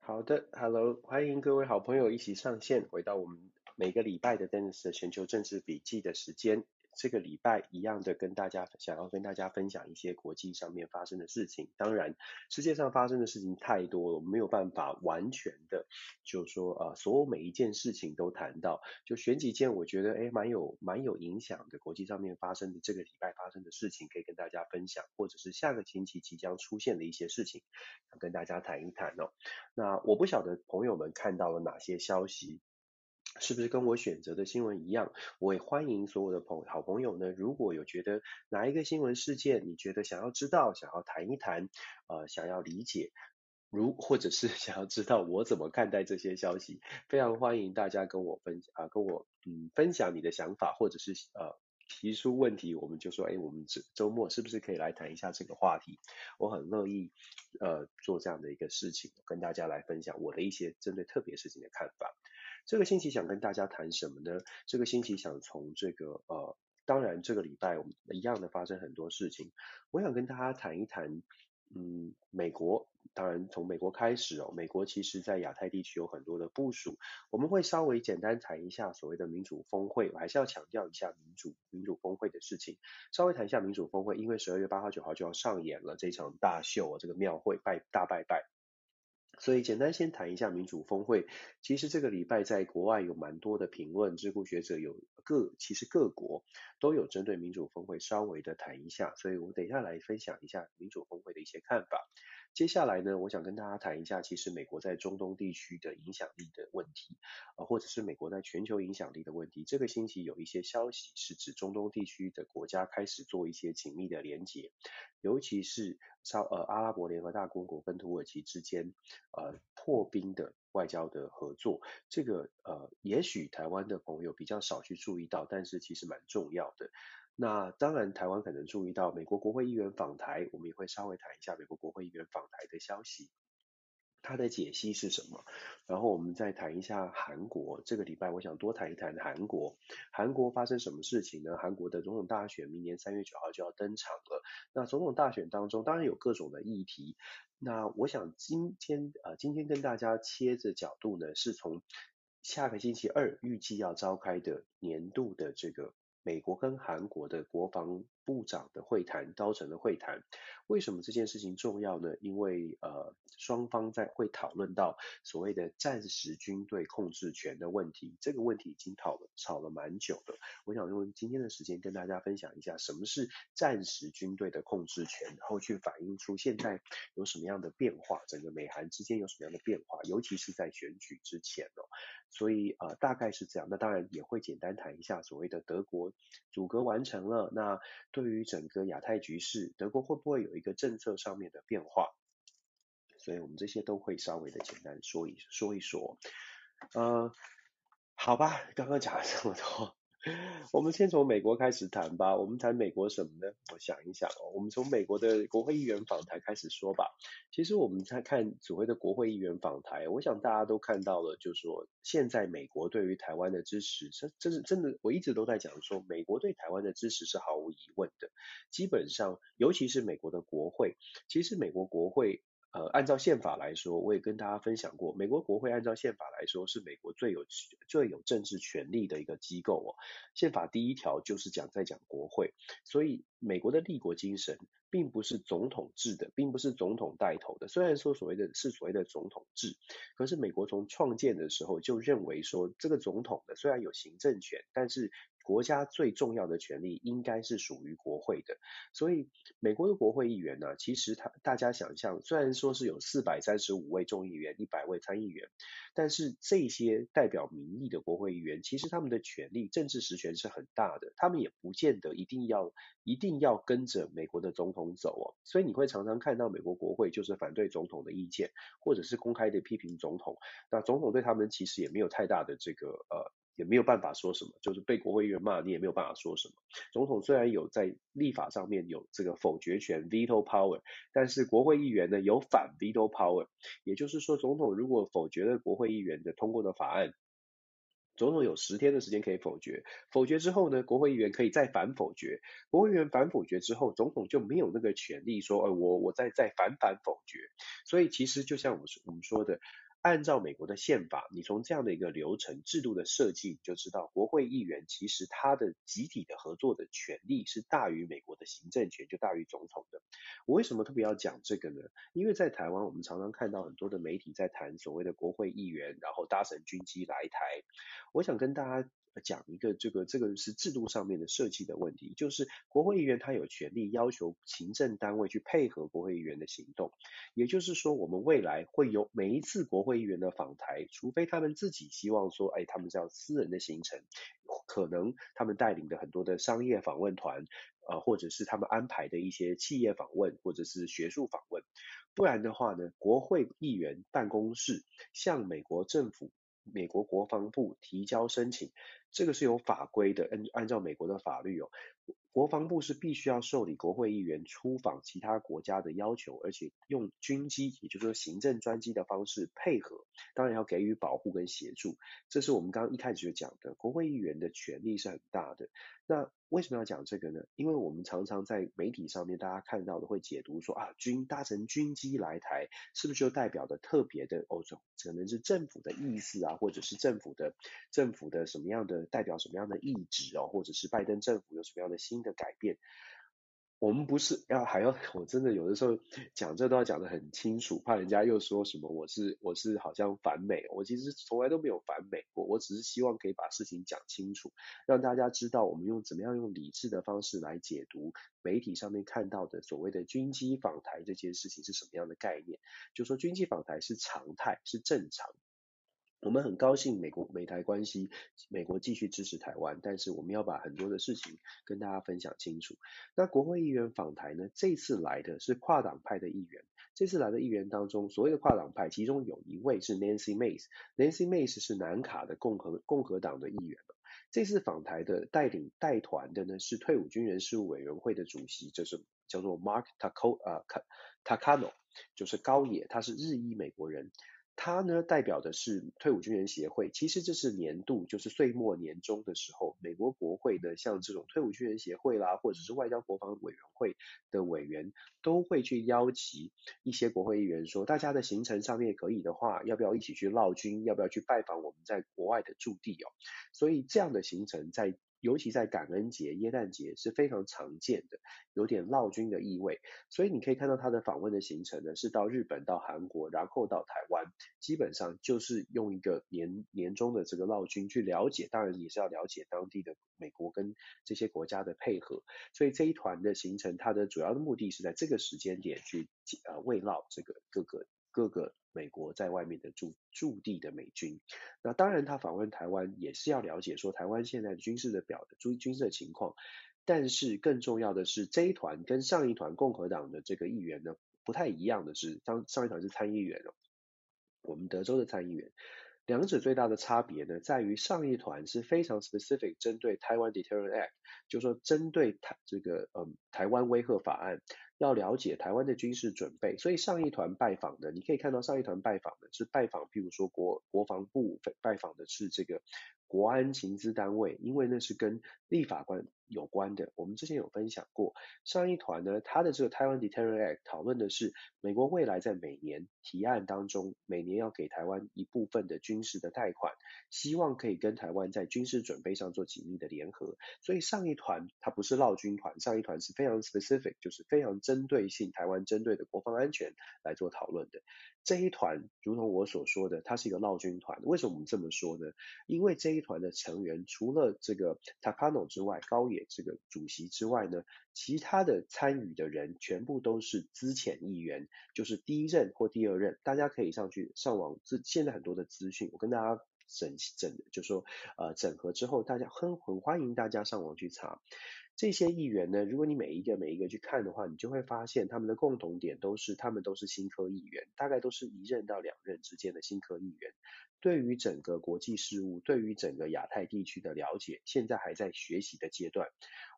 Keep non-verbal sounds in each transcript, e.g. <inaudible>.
好的，Hello，欢迎各位好朋友一起上线，回到我们每个礼拜的 Dennis 的全球政治笔记的时间。这个礼拜一样的跟大家想要跟大家分享一些国际上面发生的事情。当然，世界上发生的事情太多了，我们没有办法完全的，就是说呃，所有每一件事情都谈到。就选几件我觉得诶蛮有蛮有影响的国际上面发生的这个礼拜发生的事情，可以跟大家分享，或者是下个星期即将出现的一些事情，想跟大家谈一谈哦。那我不晓得朋友们看到了哪些消息。是不是跟我选择的新闻一样？我也欢迎所有的朋好朋友呢。如果有觉得哪一个新闻事件，你觉得想要知道、想要谈一谈，呃，想要理解，如或者是 <laughs> 想要知道我怎么看待这些消息，非常欢迎大家跟我分啊、呃，跟我嗯分享你的想法，或者是呃提出问题，我们就说，哎，我们这周末是不是可以来谈一下这个话题？我很乐意呃做这样的一个事情，跟大家来分享我的一些针对特别事情的看法。这个星期想跟大家谈什么呢？这个星期想从这个呃，当然这个礼拜我们一样的发生很多事情，我想跟大家谈一谈，嗯，美国，当然从美国开始哦，美国其实在亚太地区有很多的部署，我们会稍微简单谈一下所谓的民主峰会，我还是要强调一下民主民主峰会的事情，稍微谈一下民主峰会，因为十二月八号九号就要上演了这场大秀啊，这个庙会拜大拜拜。所以简单先谈一下民主峰会。其实这个礼拜在国外有蛮多的评论，智库学者有各，其实各国都有针对民主峰会稍微的谈一下。所以我等一下来分享一下民主峰会的一些看法。接下来呢，我想跟大家谈一下，其实美国在中东地区的影响力的问题，呃，或者是美国在全球影响力的问题。这个星期有一些消息是指中东地区的国家开始做一些紧密的连结，尤其是稍呃阿拉伯联合大公国跟土耳其之间呃破冰的外交的合作。这个呃，也许台湾的朋友比较少去注意到，但是其实蛮重要的。那当然，台湾可能注意到美国国会议员访台，我们也会稍微谈一下美国国会议员访台的消息，它的解析是什么？然后我们再谈一下韩国，这个礼拜我想多谈一谈韩国。韩国发生什么事情呢？韩国的总统大选明年三月九号就要登场了。那总统大选当中，当然有各种的议题。那我想今天呃，今天跟大家切的角度呢，是从下个星期二预计要召开的年度的这个。美国跟韩国的国防部长的会谈，高层的会谈，为什么这件事情重要呢？因为呃，双方在会讨论到所谓的战时军队控制权的问题，这个问题已经讨了吵了蛮久的。我想用今天的时间跟大家分享一下，什么是战时军队的控制权，然后去反映出现在有什么样的变化，整个美韩之间有什么样的变化，尤其是在选举之前哦。所以呃，大概是这样。那当然也会简单谈一下所谓的德国阻隔完成了。那对于整个亚太局势，德国会不会有一个政策上面的变化？所以我们这些都会稍微的简单说一说一说。呃，好吧，刚刚讲了这么多。<laughs> 我们先从美国开始谈吧。我们谈美国什么呢？我想一想哦，我们从美国的国会议员访谈开始说吧。其实我们在看所谓的国会议员访谈，我想大家都看到了，就是说现在美国对于台湾的支持，这这是真的，我一直都在讲说，美国对台湾的支持是毫无疑问的。基本上，尤其是美国的国会，其实美国国会。呃，按照宪法来说，我也跟大家分享过，美国国会按照宪法来说是美国最有最有政治权力的一个机构哦。宪法第一条就是讲在讲国会，所以美国的立国精神并不是总统制的，并不是总统带头的。虽然说所谓的是所谓的总统制，可是美国从创建的时候就认为说，这个总统呢，虽然有行政权，但是国家最重要的权力应该是属于国会的，所以美国的国会议员呢，其实他大家想象，虽然说是有四百三十五位众议员、一百位参议员，但是这些代表民意的国会议员，其实他们的权力、政治实权是很大的，他们也不见得一定要一定要跟着美国的总统走哦，所以你会常常看到美国国会就是反对总统的意见，或者是公开的批评总统，那总统对他们其实也没有太大的这个呃。也没有办法说什么，就是被国会议员骂，你也没有办法说什么。总统虽然有在立法上面有这个否决权 （veto power），但是国会议员呢有反 veto power，也就是说，总统如果否决了国会议员的通过的法案，总统有十天的时间可以否决，否决之后呢，国会议员可以再反否决，国会议员反否决之后，总统就没有那个权利说，呃，我我再再反反否决。所以其实就像我们我们说的。按照美国的宪法，你从这样的一个流程制度的设计，你就知道国会议员其实他的集体的合作的权利是大于美国的行政权，就大于总统的。我为什么特别要讲这个呢？因为在台湾，我们常常看到很多的媒体在谈所谓的国会议员，然后搭乘军机来台。我想跟大家讲一个这个这个是制度上面的设计的问题，就是国会议员他有权利要求行政单位去配合国会议员的行动，也就是说，我们未来会有每一次国会议员的访台，除非他们自己希望说，哎，他们这样私人的行程，可能他们带领的很多的商业访问团，呃，或者是他们安排的一些企业访问，或者是学术访问，不然的话呢，国会议员办公室向美国政府。美国国防部提交申请，这个是有法规的，按按照美国的法律哦，国防部是必须要受理国会议员出访其他国家的要求，而且用军机，也就是说行政专机的方式配合，当然要给予保护跟协助。这是我们刚刚一开始就讲的，国会议员的权力是很大的。那为什么要讲这个呢？因为我们常常在媒体上面，大家看到的会解读说啊，军搭乘军机来台，是不是就代表的特别的欧洲？可能是政府的意思啊，或者是政府的政府的什么样的代表什么样的意志哦，或者是拜登政府有什么样的新的改变？我们不是要还要，我真的有的时候讲这都要讲得很清楚，怕人家又说什么我是我是好像反美，我其实从来都没有反美过，我只是希望可以把事情讲清楚，让大家知道我们用怎么样用理智的方式来解读媒体上面看到的所谓的军机访台这件事情是什么样的概念，就说军机访台是常态，是正常。我们很高兴美国美台关系，美国继续支持台湾，但是我们要把很多的事情跟大家分享清楚。那国会议员访台呢？这次来的是跨党派的议员，这次来的议员当中，所谓的跨党派，其中有一位是 Nancy Mace，Nancy Mace 是南卡的共和共和党的议员。这次访台的带领带团的呢是退伍军人事务委员会的主席，就是叫做 Mark Taco 呃 Takano，就是高野，他是日裔美国人。他呢代表的是退伍军人协会，其实这是年度，就是岁末年终的时候，美国国会的像这种退伍军人协会啦，或者是外交国防委员会的委员，都会去邀集一些国会议员说，大家的行程上面可以的话，要不要一起去劳军，要不要去拜访我们在国外的驻地哦？所以这样的行程在。尤其在感恩节、耶诞节是非常常见的，有点劳军的意味。所以你可以看到他的访问的行程呢，是到日本、到韩国，然后到台湾，基本上就是用一个年年终的这个劳军去了解，当然也是要了解当地的美国跟这些国家的配合。所以这一团的行程，它的主要的目的是在这个时间点去呃慰劳这个各个。各个美国在外面的驻驻地的美军，那当然他访问台湾也是要了解说台湾现在的军事的表的军军事的情况，但是更重要的是这一团跟上一团共和党的这个议员呢不太一样的是，当上一团是参议员哦，我们德州的参议员，两者最大的差别呢在于上一团是非常 specific 针对台湾 Deterrent Act，就是说针对台这个嗯台湾威慑法案。要了解台湾的军事准备，所以上一团拜访的，你可以看到上一团拜访的是拜访，譬如说国国防部拜访的是这个国安情资单位，因为那是跟立法官有关的。我们之前有分享过，上一团呢，它的这个台湾 Deterrent Act 讨论的是美国未来在每年提案当中，每年要给台湾一部分的军事的贷款，希望可以跟台湾在军事准备上做紧密的联合。所以上一团它不是绕军团，上一团是非常 specific，就是非常针对性台湾针对的国防安全来做讨论的。这一团，如同我所说的，它是一个闹军团。为什么我们这么说呢？因为这一团的成员除了这个 Takano 之外，高野这个主席之外呢，其他的参与的人全部都是资浅议员，就是第一任或第二任。大家可以上去上网，这现在很多的资讯，我跟大家整整，就说呃整合之后，大家很很欢迎大家上网去查。这些议员呢，如果你每一个每一个去看的话，你就会发现他们的共同点都是，他们都是新科议员，大概都是一任到两任之间的新科议员。对于整个国际事务，对于整个亚太地区的了解，现在还在学习的阶段。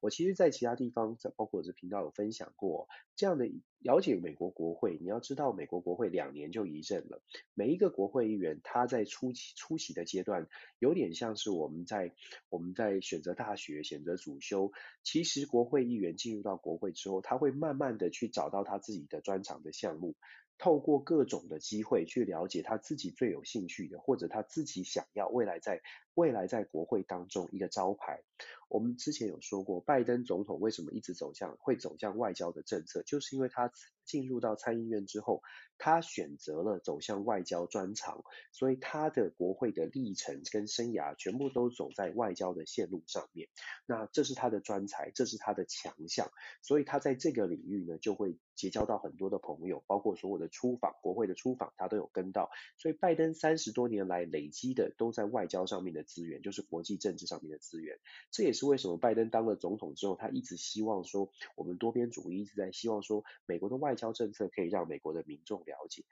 我其实，在其他地方，在包括我这频道有分享过这样的了解美国国会。你要知道，美国国会两年就一任了，每一个国会议员他在初期出席的阶段，有点像是我们在我们在选择大学、选择主修。其实，国会议员进入到国会之后，他会慢慢的去找到他自己的专长的项目。透过各种的机会去了解他自己最有兴趣的，或者他自己想要未来在未来在国会当中一个招牌。我们之前有说过，拜登总统为什么一直走向会走向外交的政策，就是因为他进入到参议院之后，他选择了走向外交专长，所以他的国会的历程跟生涯全部都走在外交的线路上面。那这是他的专才，这是他的强项，所以他在这个领域呢，就会结交到很多的朋友，包括所有的出访国会的出访，他都有跟到。所以拜登三十多年来累积的都在外交上面的资源，就是国际政治上面的资源。这也是为什么拜登当了总统之后，他一直希望说，我们多边主义一直在希望说，美国的外交政策可以让美国的民众了解。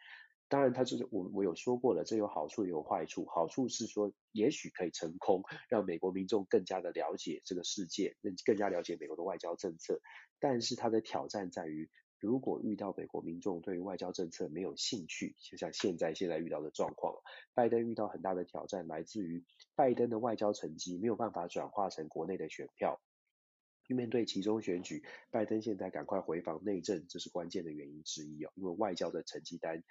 当然，他就是我我有说过了，这有好处也有坏处。好处是说，也许可以成功，让美国民众更加的了解这个世界，更更加了解美国的外交政策。但是，他的挑战在于，如果遇到美国民众对于外交政策没有兴趣，就像现在现在遇到的状况，拜登遇到很大的挑战，来自于拜登的外交成绩没有办法转化成国内的选票。面对其中选举，拜登现在赶快回防内政，这是关键的原因之一哦，因为外交的成绩单。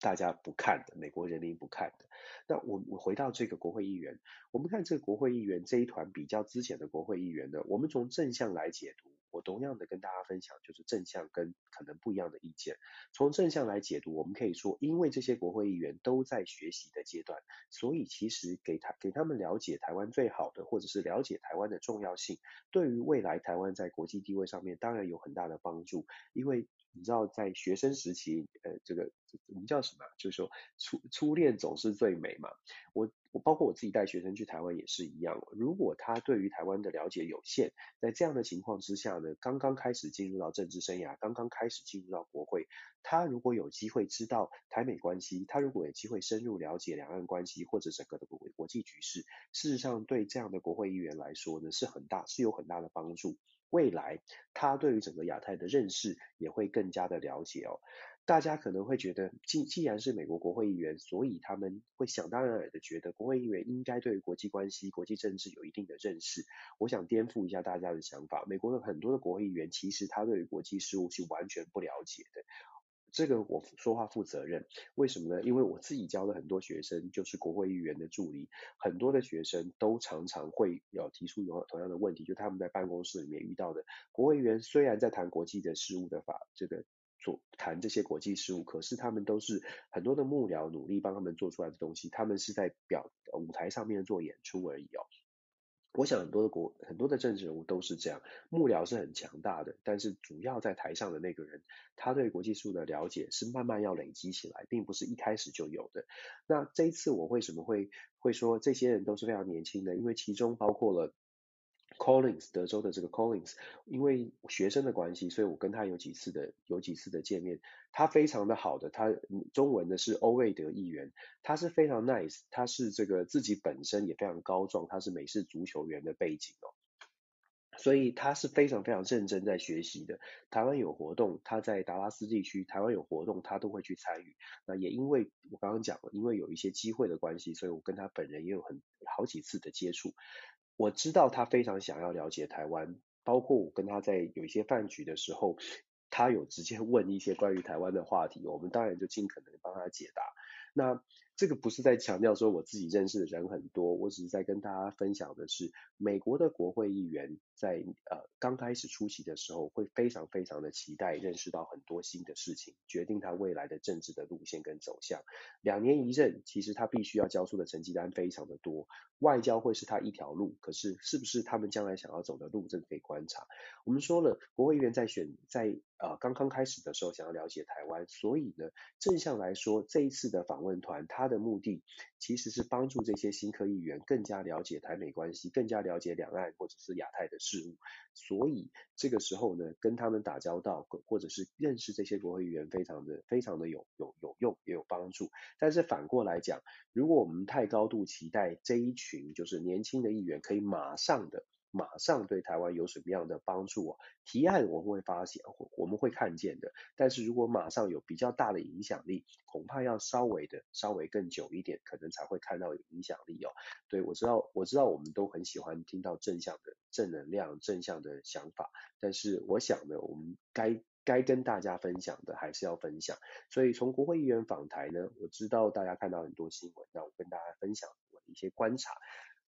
大家不看的，美国人民不看的。那我我回到这个国会议员，我们看这个国会议员这一团比较之前的国会议员呢，我们从正向来解读，我同样的跟大家分享，就是正向跟可能不一样的意见。从正向来解读，我们可以说，因为这些国会议员都在学习的阶段，所以其实给他给他们了解台湾最好的，或者是了解台湾的重要性，对于未来台湾在国际地位上面当然有很大的帮助，因为。你知道在学生时期，呃，这个我们叫什么？就是说初初恋总是最美嘛。我我包括我自己带学生去台湾也是一样。如果他对于台湾的了解有限，在这样的情况之下呢，刚刚开始进入到政治生涯，刚刚开始进入到国会，他如果有机会知道台美关系，他如果有机会深入了解两岸关系或者整个的国国际局势，事实上对这样的国会议员来说呢，是很大是有很大的帮助。未来他对于整个亚太的认识也会更加的了解哦。大家可能会觉得，既既然是美国国会议员，所以他们会想当然的觉得国会议员应该对于国际关系、国际政治有一定的认识。我想颠覆一下大家的想法，美国的很多的国会议员其实他对于国际事务是完全不了解的。这个我说话负责任，为什么呢？因为我自己教的很多学生就是国会议员的助理，很多的学生都常常会有提出有同样的问题，就他们在办公室里面遇到的国会议员，虽然在谈国际的事务的法，这个做谈这些国际事务，可是他们都是很多的幕僚努力帮他们做出来的东西，他们是在表舞台上面做演出而已哦。我想很多的国很多的政治人物都是这样，幕僚是很强大的，但是主要在台上的那个人，他对国际事务的了解是慢慢要累积起来，并不是一开始就有的。那这一次我为什么会会说这些人都是非常年轻的？因为其中包括了。Collins，德州的这个 Collins，因为学生的关系，所以我跟他有几次的有几次的见面。他非常的好的，他中文的是欧瑞德议员，他是非常 nice，他是这个自己本身也非常高壮，他是美式足球员的背景哦，所以他是非常非常认真在学习的。台湾有活动，他在达拉斯地区，台湾有活动，他都会去参与。那也因为我刚刚讲了，因为有一些机会的关系，所以我跟他本人也有很好几次的接触。我知道他非常想要了解台湾，包括我跟他在有一些饭局的时候，他有直接问一些关于台湾的话题，我们当然就尽可能帮他解答。那这个不是在强调说我自己认识的人很多，我只是在跟大家分享的是，美国的国会议员在呃刚开始出席的时候，会非常非常的期待认识到很多新的事情，决定他未来的政治的路线跟走向。两年一任，其实他必须要交出的成绩单非常的多，外交会是他一条路，可是是不是他们将来想要走的路，这可以观察。我们说了，国会议员在选在呃刚刚开始的时候想要了解台湾，所以呢，正向来说，这一次的访问团，他的目的其实是帮助这些新科议员更加了解台美关系，更加了解两岸或者是亚太的事物。所以这个时候呢，跟他们打交道，或者是认识这些国会议员，非常的非常的有有有用，也有帮助。但是反过来讲，如果我们太高度期待这一群就是年轻的议员可以马上的。马上对台湾有什么样的帮助啊？提案我们会发现，我们会看见的。但是如果马上有比较大的影响力，恐怕要稍微的稍微更久一点，可能才会看到有影响力哦。对，我知道，我知道我们都很喜欢听到正向的正能量、正向的想法。但是我想呢，我们该该跟大家分享的还是要分享。所以从国会议员访台呢，我知道大家看到很多新闻，那我跟大家分享我的一些观察。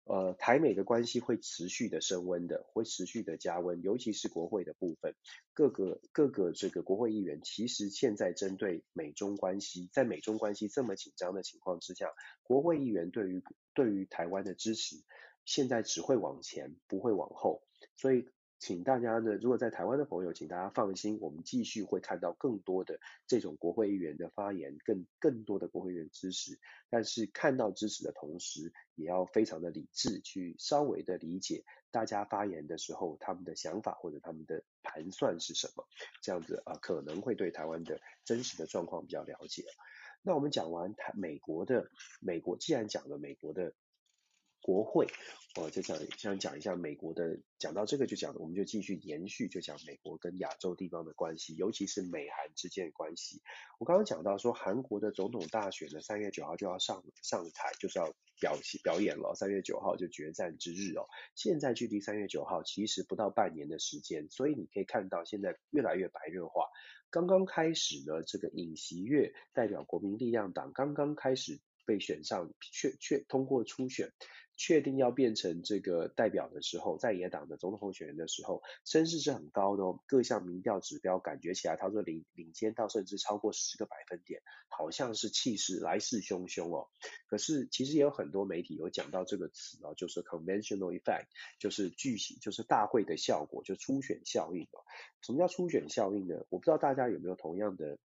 呃，台美的关系会持续的升温的，会持续的加温，尤其是国会的部分，各个各个这个国会议员，其实现在针对美中关系，在美中关系这么紧张的情况之下，国会议员对于对于台湾的支持，现在只会往前，不会往后，所以。请大家呢，如果在台湾的朋友，请大家放心，我们继续会看到更多的这种国会议员的发言，更更多的国会议员支持。但是看到支持的同时，也要非常的理智，去稍微的理解大家发言的时候他们的想法或者他们的盘算是什么，这样子啊，可能会对台湾的真实的状况比较了解。那我们讲完台美国的美国，既然讲了美国的。国会，我就想想讲一下美国的，讲到这个就讲，我们就继续延续，就讲美国跟亚洲地方的关系，尤其是美韩之间的关系。我刚刚讲到说，韩国的总统大选呢，三月九号就要上上台，就是要表表演了，三月九号就决战之日哦。现在距离三月九号其实不到半年的时间，所以你可以看到现在越来越白热化。刚刚开始呢，这个尹锡悦代表国民力量党刚刚开始被选上，确确通过初选。确定要变成这个代表的时候，在野党的总统候选人的时候，声势是很高的哦。各项民调指标感觉起来，他说领领先到甚至超过十个百分点，好像是气势来势汹汹哦。可是其实也有很多媒体有讲到这个词哦，就是 conventional effect，就是巨型，就是大会的效果，就初选效应哦。什么叫初选效应呢？我不知道大家有没有同样的。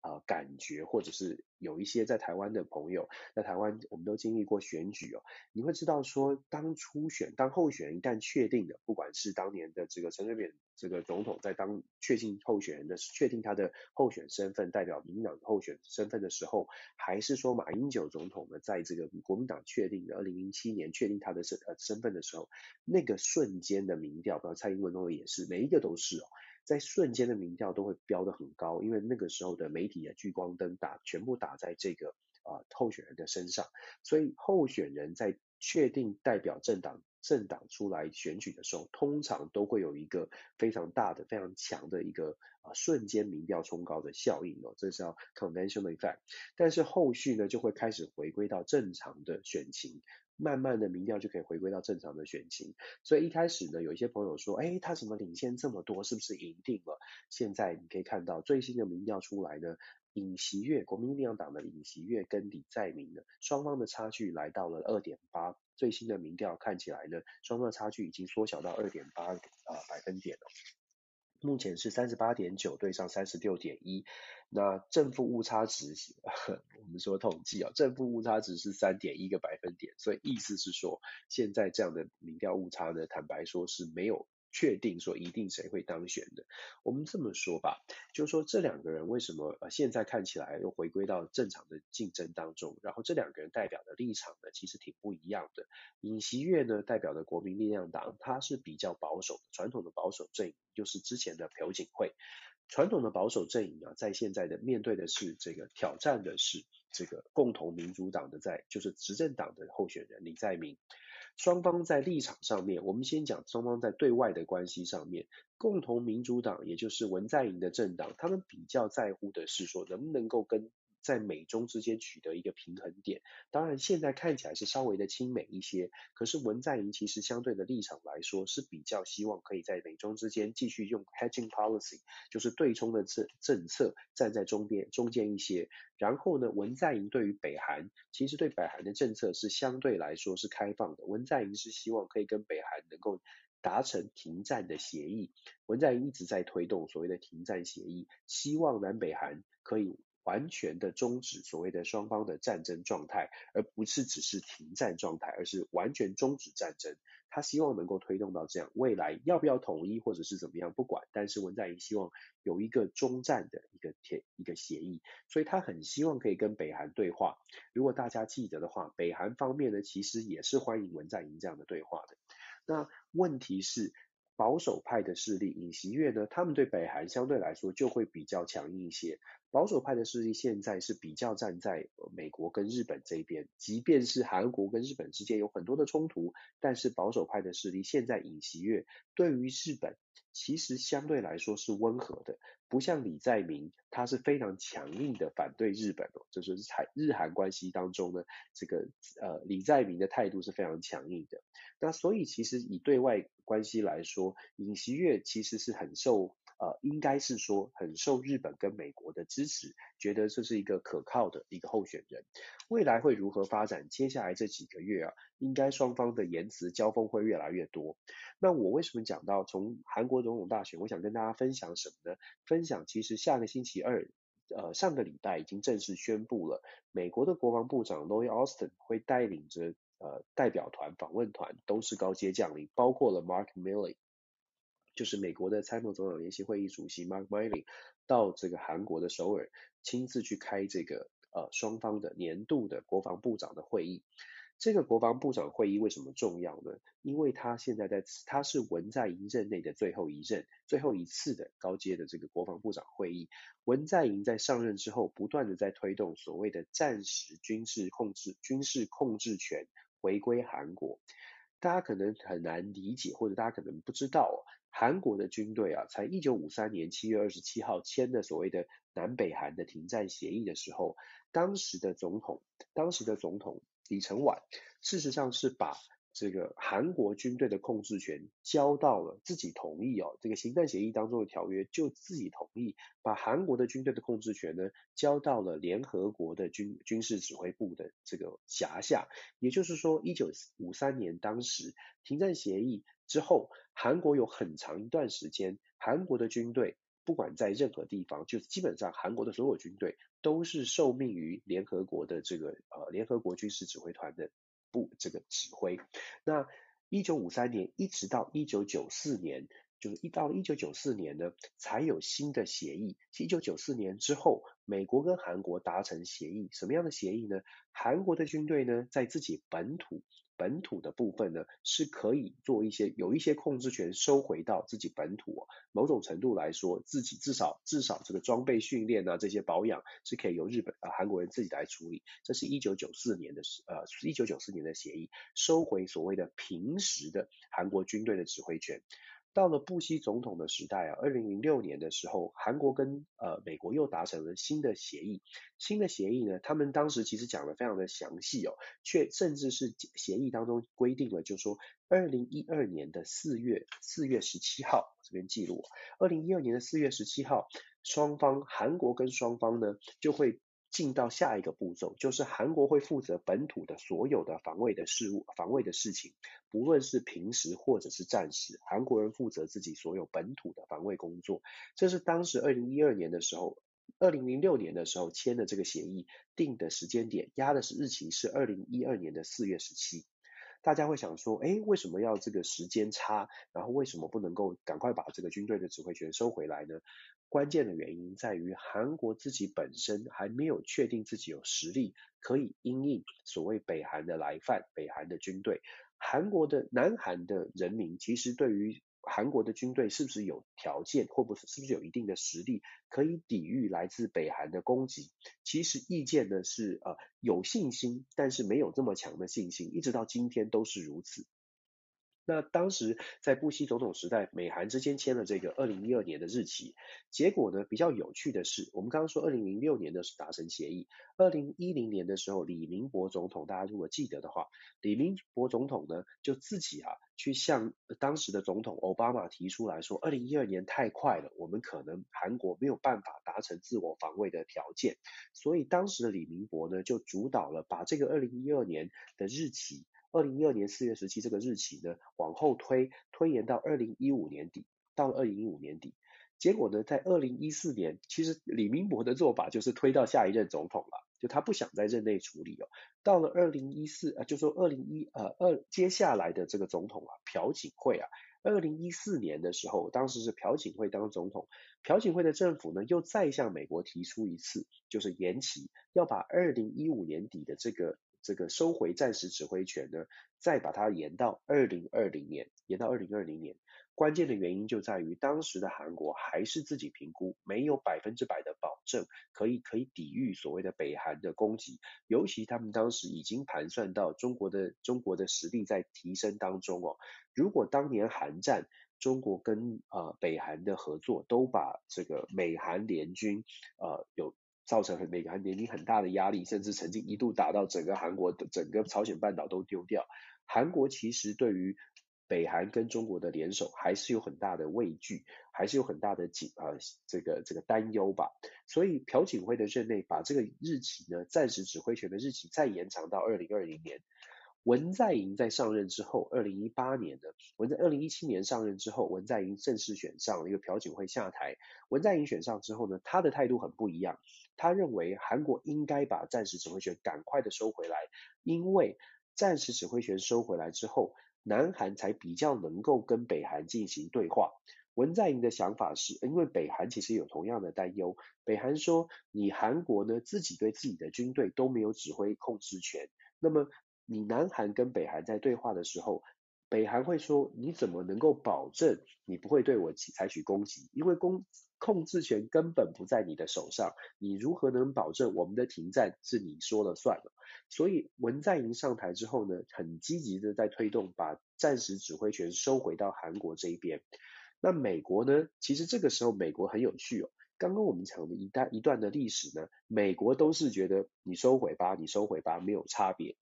啊、感觉或者是有一些在台湾的朋友，在台湾我们都经历过选举哦，你会知道说，当初选当候选人一旦确定的，不管是当年的这个陈水扁这个总统在当确定候选人的确定他的候选身份，代表民进党候选身份的时候，还是说马英九总统呢，在这个国民党确定的二零零七年确定他的身呃身份的时候，那个瞬间的民调，包括蔡英文都也是，每一个都是哦。在瞬间的民调都会飙得很高，因为那个时候的媒体的聚光灯打全部打在这个啊、候选人的身上，所以候选人在确定代表政党政党出来选举的时候，通常都会有一个非常大的、非常强的一个啊、瞬间民调冲高的效应哦，这是叫 conventional effect。但是后续呢，就会开始回归到正常的选情。慢慢的民调就可以回归到正常的选情，所以一开始呢，有一些朋友说，哎，他怎么领先这么多，是不是赢定了？现在你可以看到最新的民调出来呢，尹锡悦国民力量党的尹锡悦跟李在明呢，双方的差距来到了二点八，最新的民调看起来呢，双方的差距已经缩小到二点八啊百分点了。目前是三十八点九对上三十六点一，那正负误差值，<laughs> 我们说统计啊，正负误差值是三点一个百分点，所以意思是说，现在这样的民调误差呢，坦白说是没有。确定说一定谁会当选的，我们这么说吧，就是说这两个人为什么呃现在看起来又回归到正常的竞争当中，然后这两个人代表的立场呢，其实挺不一样的。尹锡悦呢代表的国民力量党，他是比较保守的，传统的保守阵营，就是之前的朴槿惠。传统的保守阵营啊，在现在的面对的是这个挑战的是这个共同民主党的在就是执政党的候选人李在明。双方在立场上面，我们先讲双方在对外的关系上面，共同民主党也就是文在寅的政党，他们比较在乎的是说能不能够跟在美中之间取得一个平衡点，当然现在看起来是稍微的亲美一些，可是文在寅其实相对的立场来说是比较希望可以在美中之间继续用 hedging policy，就是对冲的政政策站在中边中间一些。然后呢，文在寅对于北韩，其实对北韩的政策是相对来说是开放的，文在寅是希望可以跟北韩能够达成停战的协议。文在寅一直在推动所谓的停战协议，希望南北韩可以完全的终止所谓的双方的战争状态，而不是只是停战状态，而是完全终止战争。他希望能够推动到这样，未来要不要统一或者是怎么样不管，但是文在寅希望有一个终战的一个协一个协议，所以他很希望可以跟北韩对话。如果大家记得的话，北韩方面呢，其实也是欢迎文在寅这样的对话的。那问题是，保守派的势力尹锡悦呢，他们对北韩相对来说就会比较强硬一些。保守派的势力现在是比较站在美国跟日本这边，即便是韩国跟日本之间有很多的冲突，但是保守派的势力现在尹锡悦对于日本其实相对来说是温和的，不像李在明，他是非常强硬的反对日本哦，就是在日韩关系当中呢，这个呃李在明的态度是非常强硬的。那所以其实以对外关系来说，尹锡悦其实是很受。呃，应该是说很受日本跟美国的支持，觉得这是一个可靠的一个候选人。未来会如何发展？接下来这几个月啊，应该双方的言辞交锋会越来越多。那我为什么讲到从韩国总统大选？我想跟大家分享什么呢？分享其实下个星期二，呃，上个礼拜已经正式宣布了，美国的国防部长 Lloyd Austin 会带领着呃代表团访问团，都是高阶将领，包括了 Mark Milley。就是美国的参谋总长联席会议主席 Mark Milley 到这个韩国的首尔，亲自去开这个呃双方的年度的国防部长的会议。这个国防部长会议为什么重要呢？因为他现在在他是文在寅任内的最后一任、最后一次的高阶的这个国防部长会议。文在寅在上任之后，不断的在推动所谓的战时军事控制、军事控制权回归韩国。大家可能很难理解，或者大家可能不知道。韩国的军队啊，才一九五三年七月二十七号签的所谓的南北韩的停战协议的时候，当时的总统，当时的总统李承晚，事实上是把这个韩国军队的控制权交到了自己同意哦，这个行政协议当中的条约就自己同意把韩国的军队的控制权呢交到了联合国的军军事指挥部的这个辖下，也就是说，一九五三年当时停战协议之后，韩国有很长一段时间，韩国的军队不管在任何地方，就基本上韩国的所有军队都是受命于联合国的这个呃联合国军事指挥团的。部这个指挥，那一九五三年一直到一九九四年，就是一到一九九四年呢，才有新的协议。一九九四年之后，美国跟韩国达成协议，什么样的协议呢？韩国的军队呢，在自己本土。本土的部分呢，是可以做一些有一些控制权收回到自己本土，某种程度来说，自己至少至少这个装备训练啊，这些保养是可以由日本啊韩国人自己来处理。这是一九九四年的呃一九九四年的协议，收回所谓的平时的韩国军队的指挥权。到了布希总统的时代啊，二零零六年的时候，韩国跟呃美国又达成了新的协议。新的协议呢，他们当时其实讲得非常的详细哦，却甚至是协议当中规定了，就是说二零一二年的四月四月十七号，这边记录，二零一二年的四月十七号，双方韩国跟双方呢就会。进到下一个步骤，就是韩国会负责本土的所有的防卫的事务、防卫的事情，不论是平时或者是战时，韩国人负责自己所有本土的防卫工作。这是当时二零一二年的时候，二零零六年的时候签的这个协议，定的时间点压的是日期是二零一二年的四月十七。大家会想说，哎，为什么要这个时间差？然后为什么不能够赶快把这个军队的指挥权收回来呢？关键的原因在于韩国自己本身还没有确定自己有实力可以因应所谓北韩的来犯，北韩的军队。韩国的南韩的人民其实对于韩国的军队是不是有条件，或不是是不是有一定的实力可以抵御来自北韩的攻击？其实意见呢是呃有信心，但是没有这么强的信心，一直到今天都是如此。那当时在布希总统时代，美韩之间签了这个二零一二年的日期，结果呢比较有趣的是，我们刚刚说二零零六年的是达成协议，二零一零年的时候，李明博总统，大家如果记得的话，李明博总统呢就自己啊去向当时的总统奥巴马提出来说，二零一二年太快了，我们可能韩国没有办法达成自我防卫的条件，所以当时的李明博呢就主导了把这个二零一二年的日期。二零一二年四月十七这个日期呢往后推，推延到二零一五年底，到了二零一五年底。结果呢，在二零一四年，其实李明博的做法就是推到下一任总统了，就他不想在任内处理哦。到了二零一四，呃，就说二零一呃二接下来的这个总统啊，朴槿惠啊，二零一四年的时候，当时是朴槿惠当总统，朴槿惠的政府呢又再向美国提出一次，就是延期，要把二零一五年底的这个这个收回战时指挥权呢，再把它延到二零二零年，延到二零二零年。关键的原因就在于，当时的韩国还是自己评估没有百分之百的保证，可以可以抵御所谓的北韩的攻击。尤其他们当时已经盘算到中国的中国的实力在提升当中哦。如果当年韩战，中国跟呃北韩的合作都把这个美韩联军呃有造成美韩联军很大的压力，甚至曾经一度打到整个韩国的整个朝鲜半岛都丢掉。韩国其实对于北韩跟中国的联手还是有很大的畏惧，还是有很大的紧呃这个这个担忧吧。所以朴槿惠的任内把这个日期呢，暂时指挥权的日期再延长到二零二零年。文在寅在上任之后，二零一八年呢，文在二零一七年上任之后，文在寅正式选上，因为朴槿惠下台。文在寅选上之后呢，他的态度很不一样，他认为韩国应该把战时指挥权赶快的收回来，因为战时指挥权收回来之后。南韩才比较能够跟北韩进行对话。文在寅的想法是，因为北韩其实有同样的担忧。北韩说，你韩国呢自己对自己的军队都没有指挥控制权，那么你南韩跟北韩在对话的时候，北韩会说，你怎么能够保证你不会对我采取攻击？因为攻控制权根本不在你的手上，你如何能保证我们的停战是你说了算了？所以文在寅上台之后呢，很积极的在推动把战时指挥权收回到韩国这一边。那美国呢？其实这个时候美国很有趣哦。刚刚我们讲的一段一段的历史呢，美国都是觉得你收回吧，你收回吧，没有差别。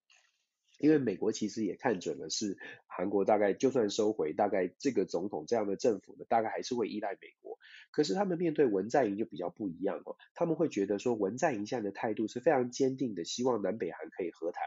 因为美国其实也看准了，是韩国大概就算收回，大概这个总统这样的政府呢，大概还是会依赖美国。可是他们面对文在寅就比较不一样哦，他们会觉得说文在寅现在的态度是非常坚定的，希望南北韩可以和谈。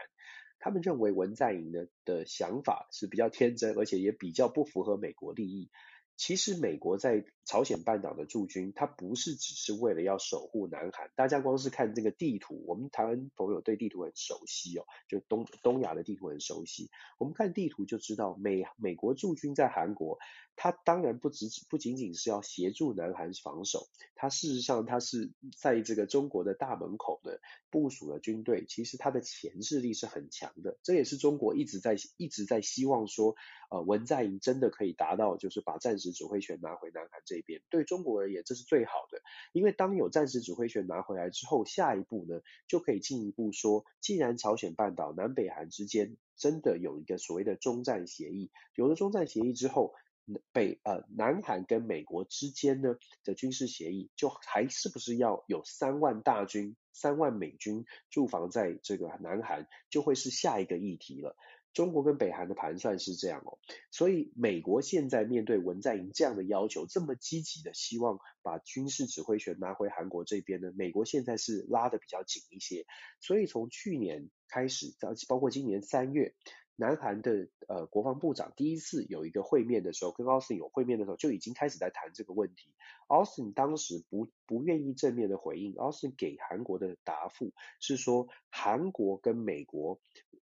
他们认为文在寅呢的想法是比较天真，而且也比较不符合美国利益。其实美国在朝鲜半岛的驻军，它不是只是为了要守护南韩。大家光是看这个地图，我们台湾朋友对地图很熟悉哦，就东东亚的地图很熟悉。我们看地图就知道，美美国驻军在韩国，他当然不只不仅仅是要协助南韩防守，他事实上他是在这个中国的大门口的部署了军队，其实他的潜势力是很强的。这也是中国一直在一直在希望说，呃，文在寅真的可以达到，就是把战时指挥权拿回南韩这边。对中国而言，这是最好的，因为当有战时指挥权拿回来之后，下一步呢，就可以进一步说，既然朝鲜半岛南北韩之间真的有一个所谓的中战协议，有了中战协议之后，北呃南韩跟美国之间呢的军事协议，就还是不是要有三万大军、三万美军驻防在这个南韩，就会是下一个议题了。中国跟北韩的盘算是这样哦，所以美国现在面对文在寅这样的要求，这么积极的希望把军事指挥权拿回韩国这边呢，美国现在是拉得比较紧一些。所以从去年开始，包括今年三月，南韩的呃国防部长第一次有一个会面的时候，跟奥斯汀有会面的时候，就已经开始在谈这个问题。奥斯汀当时不不愿意正面的回应，奥斯汀给韩国的答复是说，韩国跟美国。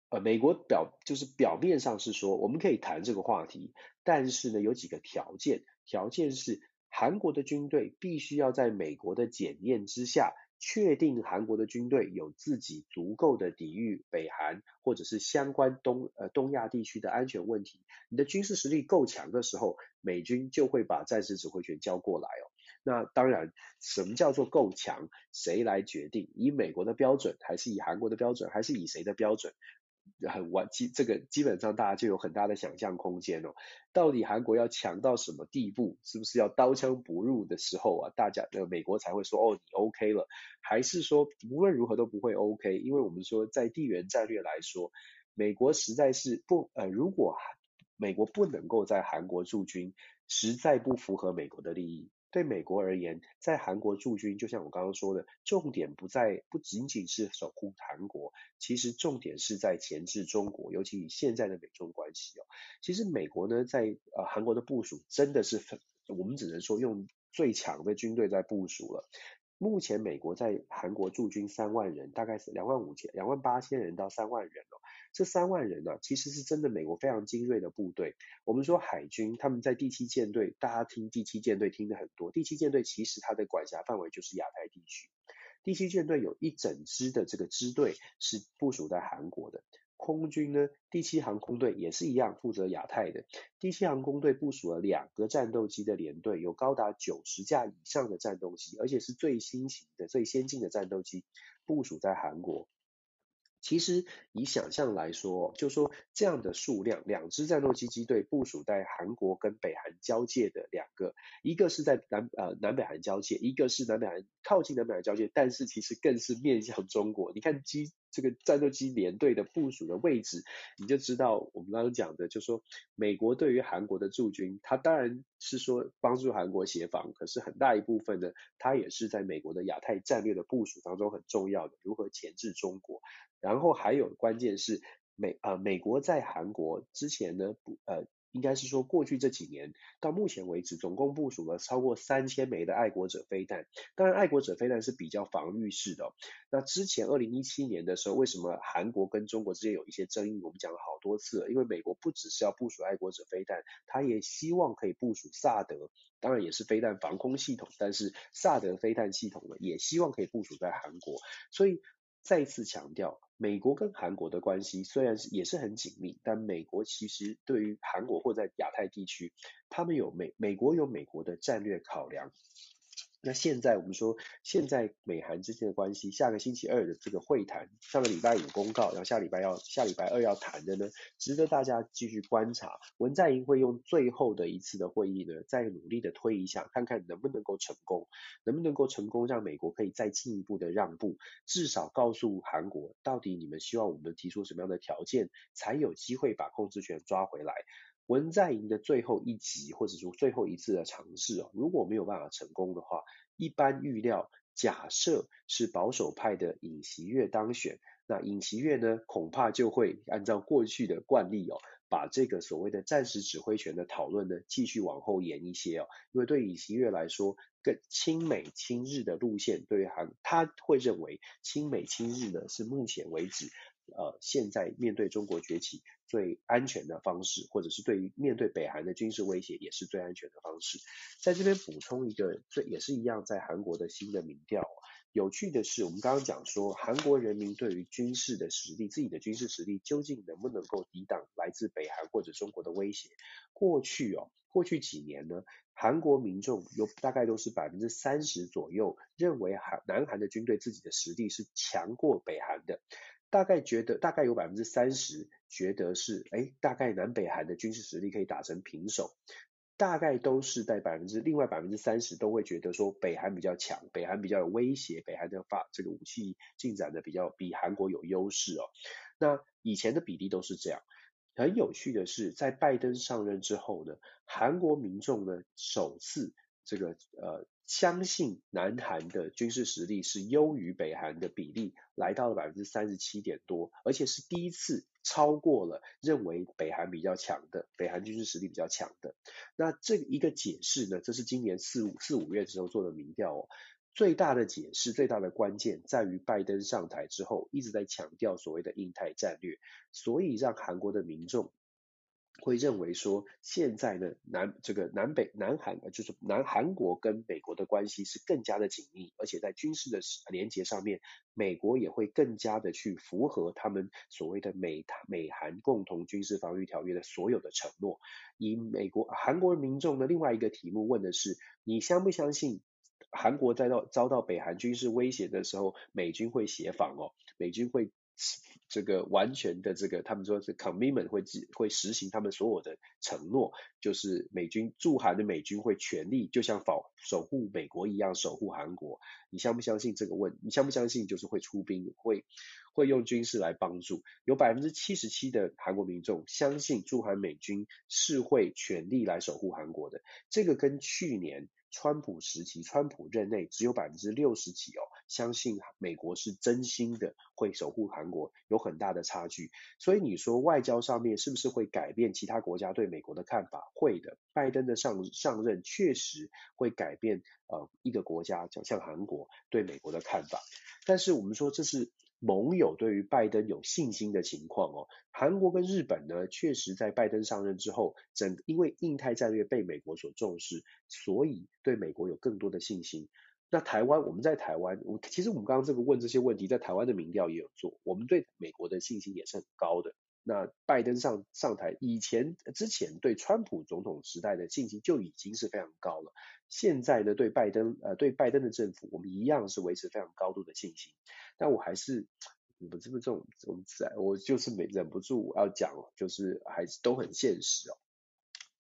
呃，美国表就是表面上是说我们可以谈这个话题，但是呢，有几个条件，条件是韩国的军队必须要在美国的检验之下，确定韩国的军队有自己足够的抵御北韩或者是相关东呃东亚地区的安全问题。你的军事实力够强的时候，美军就会把战时指挥权交过来哦。那当然，什么叫做够强？谁来决定？以美国的标准，还是以韩国的标准，还是以谁的标准？很完基，这个基本上大家就有很大的想象空间哦。到底韩国要强到什么地步？是不是要刀枪不入的时候啊？大家呃，美国才会说哦，你 OK 了，还是说无论如何都不会 OK？因为我们说在地缘战略来说，美国实在是不呃，如果美国不能够在韩国驻军，实在不符合美国的利益。对美国而言，在韩国驻军，就像我刚刚说的，重点不在不仅仅是守护韩国，其实重点是在钳制中国，尤其以现在的美中关系哦。其实美国呢，在呃韩国的部署真的是，我们只能说用最强的军队在部署了。目前美国在韩国驻军三万人，大概是两万五千、两万八千人到三万人哦。这三万人呢、其实是真的美国非常精锐的部队。我们说海军他们在第七舰队，大家听第七舰队听得很多。第七舰队其实它的管辖范围就是亚太地区。第七舰队有一整支的这个支队是部署在韩国的。空军呢，第七航空队也是一样负责亚太的。第七航空队部署了两个战斗机的连队，有高达九十架以上的战斗机，而且是最新型的、最先进的战斗机部署在韩国。其实以想象来说，就说这样的数量，两支战斗机机队部署在韩国跟北韩交界的两个，一个是在南呃南北韩交界，一个是南北韩靠近南北韩交界，但是其实更是面向中国。你看机。这个战斗机连队的部署的位置，你就知道我们刚刚讲的，就是说美国对于韩国的驻军，它当然是说帮助韩国协防，可是很大一部分呢，它也是在美国的亚太战略的部署当中很重要的，如何钳制中国。然后还有关键是美呃美国在韩国之前呢不呃。应该是说，过去这几年到目前为止，总共部署了超过三千枚的爱国者飞弹。当然，爱国者飞弹是比较防御式的。那之前二零一七年的时候，为什么韩国跟中国之间有一些争议？我们讲了好多次了，因为美国不只是要部署爱国者飞弹，他也希望可以部署萨德，当然也是飞弹防空系统，但是萨德飞弹系统呢，也希望可以部署在韩国。所以再一次强调。美国跟韩国的关系虽然是也是很紧密，但美国其实对于韩国或在亚太地区，他们有美美国有美国的战略考量。那现在我们说，现在美韩之间的关系，下个星期二的这个会谈，上个礼拜五公告，然后下礼拜要下礼拜二要谈的呢，值得大家继续观察。文在寅会用最后的一次的会议呢，再努力的推一下，看看能不能够成功，能不能够成功让美国可以再进一步的让步，至少告诉韩国，到底你们希望我们提出什么样的条件，才有机会把控制权抓回来。文在寅的最后一集，或者说最后一次的尝试哦，如果没有办法成功的话，一般预料，假设是保守派的尹锡悦当选，那尹锡悦呢，恐怕就会按照过去的惯例哦，把这个所谓的战时指挥权的讨论呢，继续往后延一些哦，因为对尹锡悦来说，更亲美亲日的路线，对于韩他会认为亲美亲日呢，是目前为止。呃，现在面对中国崛起最安全的方式，或者是对于面对北韩的军事威胁也是最安全的方式。在这边补充一个，这也是一样，在韩国的新的民调。有趣的是，我们刚刚讲说，韩国人民对于军事的实力，自己的军事实力究竟能不能够抵挡来自北韩或者中国的威胁？过去哦，过去几年呢，韩国民众有大概都是百分之三十左右认为韩南韩的军队自己的实力是强过北韩的。大概觉得，大概有百分之三十觉得是，哎，大概南北韩的军事实力可以打成平手，大概都是在百分之，另外百分之三十都会觉得说北韩比较强，北韩比较有威胁，北韩的发这个武器进展的比较比韩国有优势哦。那以前的比例都是这样。很有趣的是，在拜登上任之后呢，韩国民众呢首次这个呃。相信南韩的军事实力是优于北韩的比例来到了百分之三十七点多，而且是第一次超过了认为北韩比较强的北韩军事实力比较强的。那这一个解释呢，这是今年四五四五月的时候做的民调哦。最大的解释，最大的关键在于拜登上台之后一直在强调所谓的印太战略，所以让韩国的民众。会认为说，现在呢，南这个南北南韩呃，就是南韩国跟美国的关系是更加的紧密，而且在军事的连结上面，美国也会更加的去符合他们所谓的美美韩共同军事防御条约的所有的承诺。以美国韩国民众的另外一个题目问的是，你相不相信韩国在到遭到北韩军事威胁的时候，美军会协防哦，美军会。这个完全的这个，他们说是 commitment 会会实行他们所有的承诺，就是美军驻韩的美军会全力，就像保守护美国一样守护韩国。你相不相信这个问？你相不相信就是会出兵，会会用军事来帮助？有百分之七十七的韩国民众相信驻韩美军是会全力来守护韩国的。这个跟去年。川普时期，川普任内只有百分之六十几哦，相信美国是真心的会守护韩国，有很大的差距。所以你说外交上面是不是会改变其他国家对美国的看法？会的，拜登的上上任确实会改变呃一个国家，像像韩国对美国的看法。但是我们说这是。盟友对于拜登有信心的情况哦，韩国跟日本呢，确实在拜登上任之后，整因为印太战略被美国所重视，所以对美国有更多的信心。那台湾，我们在台湾，我其实我们刚刚这个问这些问题，在台湾的民调也有做，我们对美国的信心也是很高的。那拜登上上台以前之前对川普总统时代的信心就已经是非常高了。现在呢，对拜登呃对拜登的政府，我们一样是维持非常高度的信心。但我还是不是不是这种这种自我就是没忍不住要讲，就是还是都很现实哦。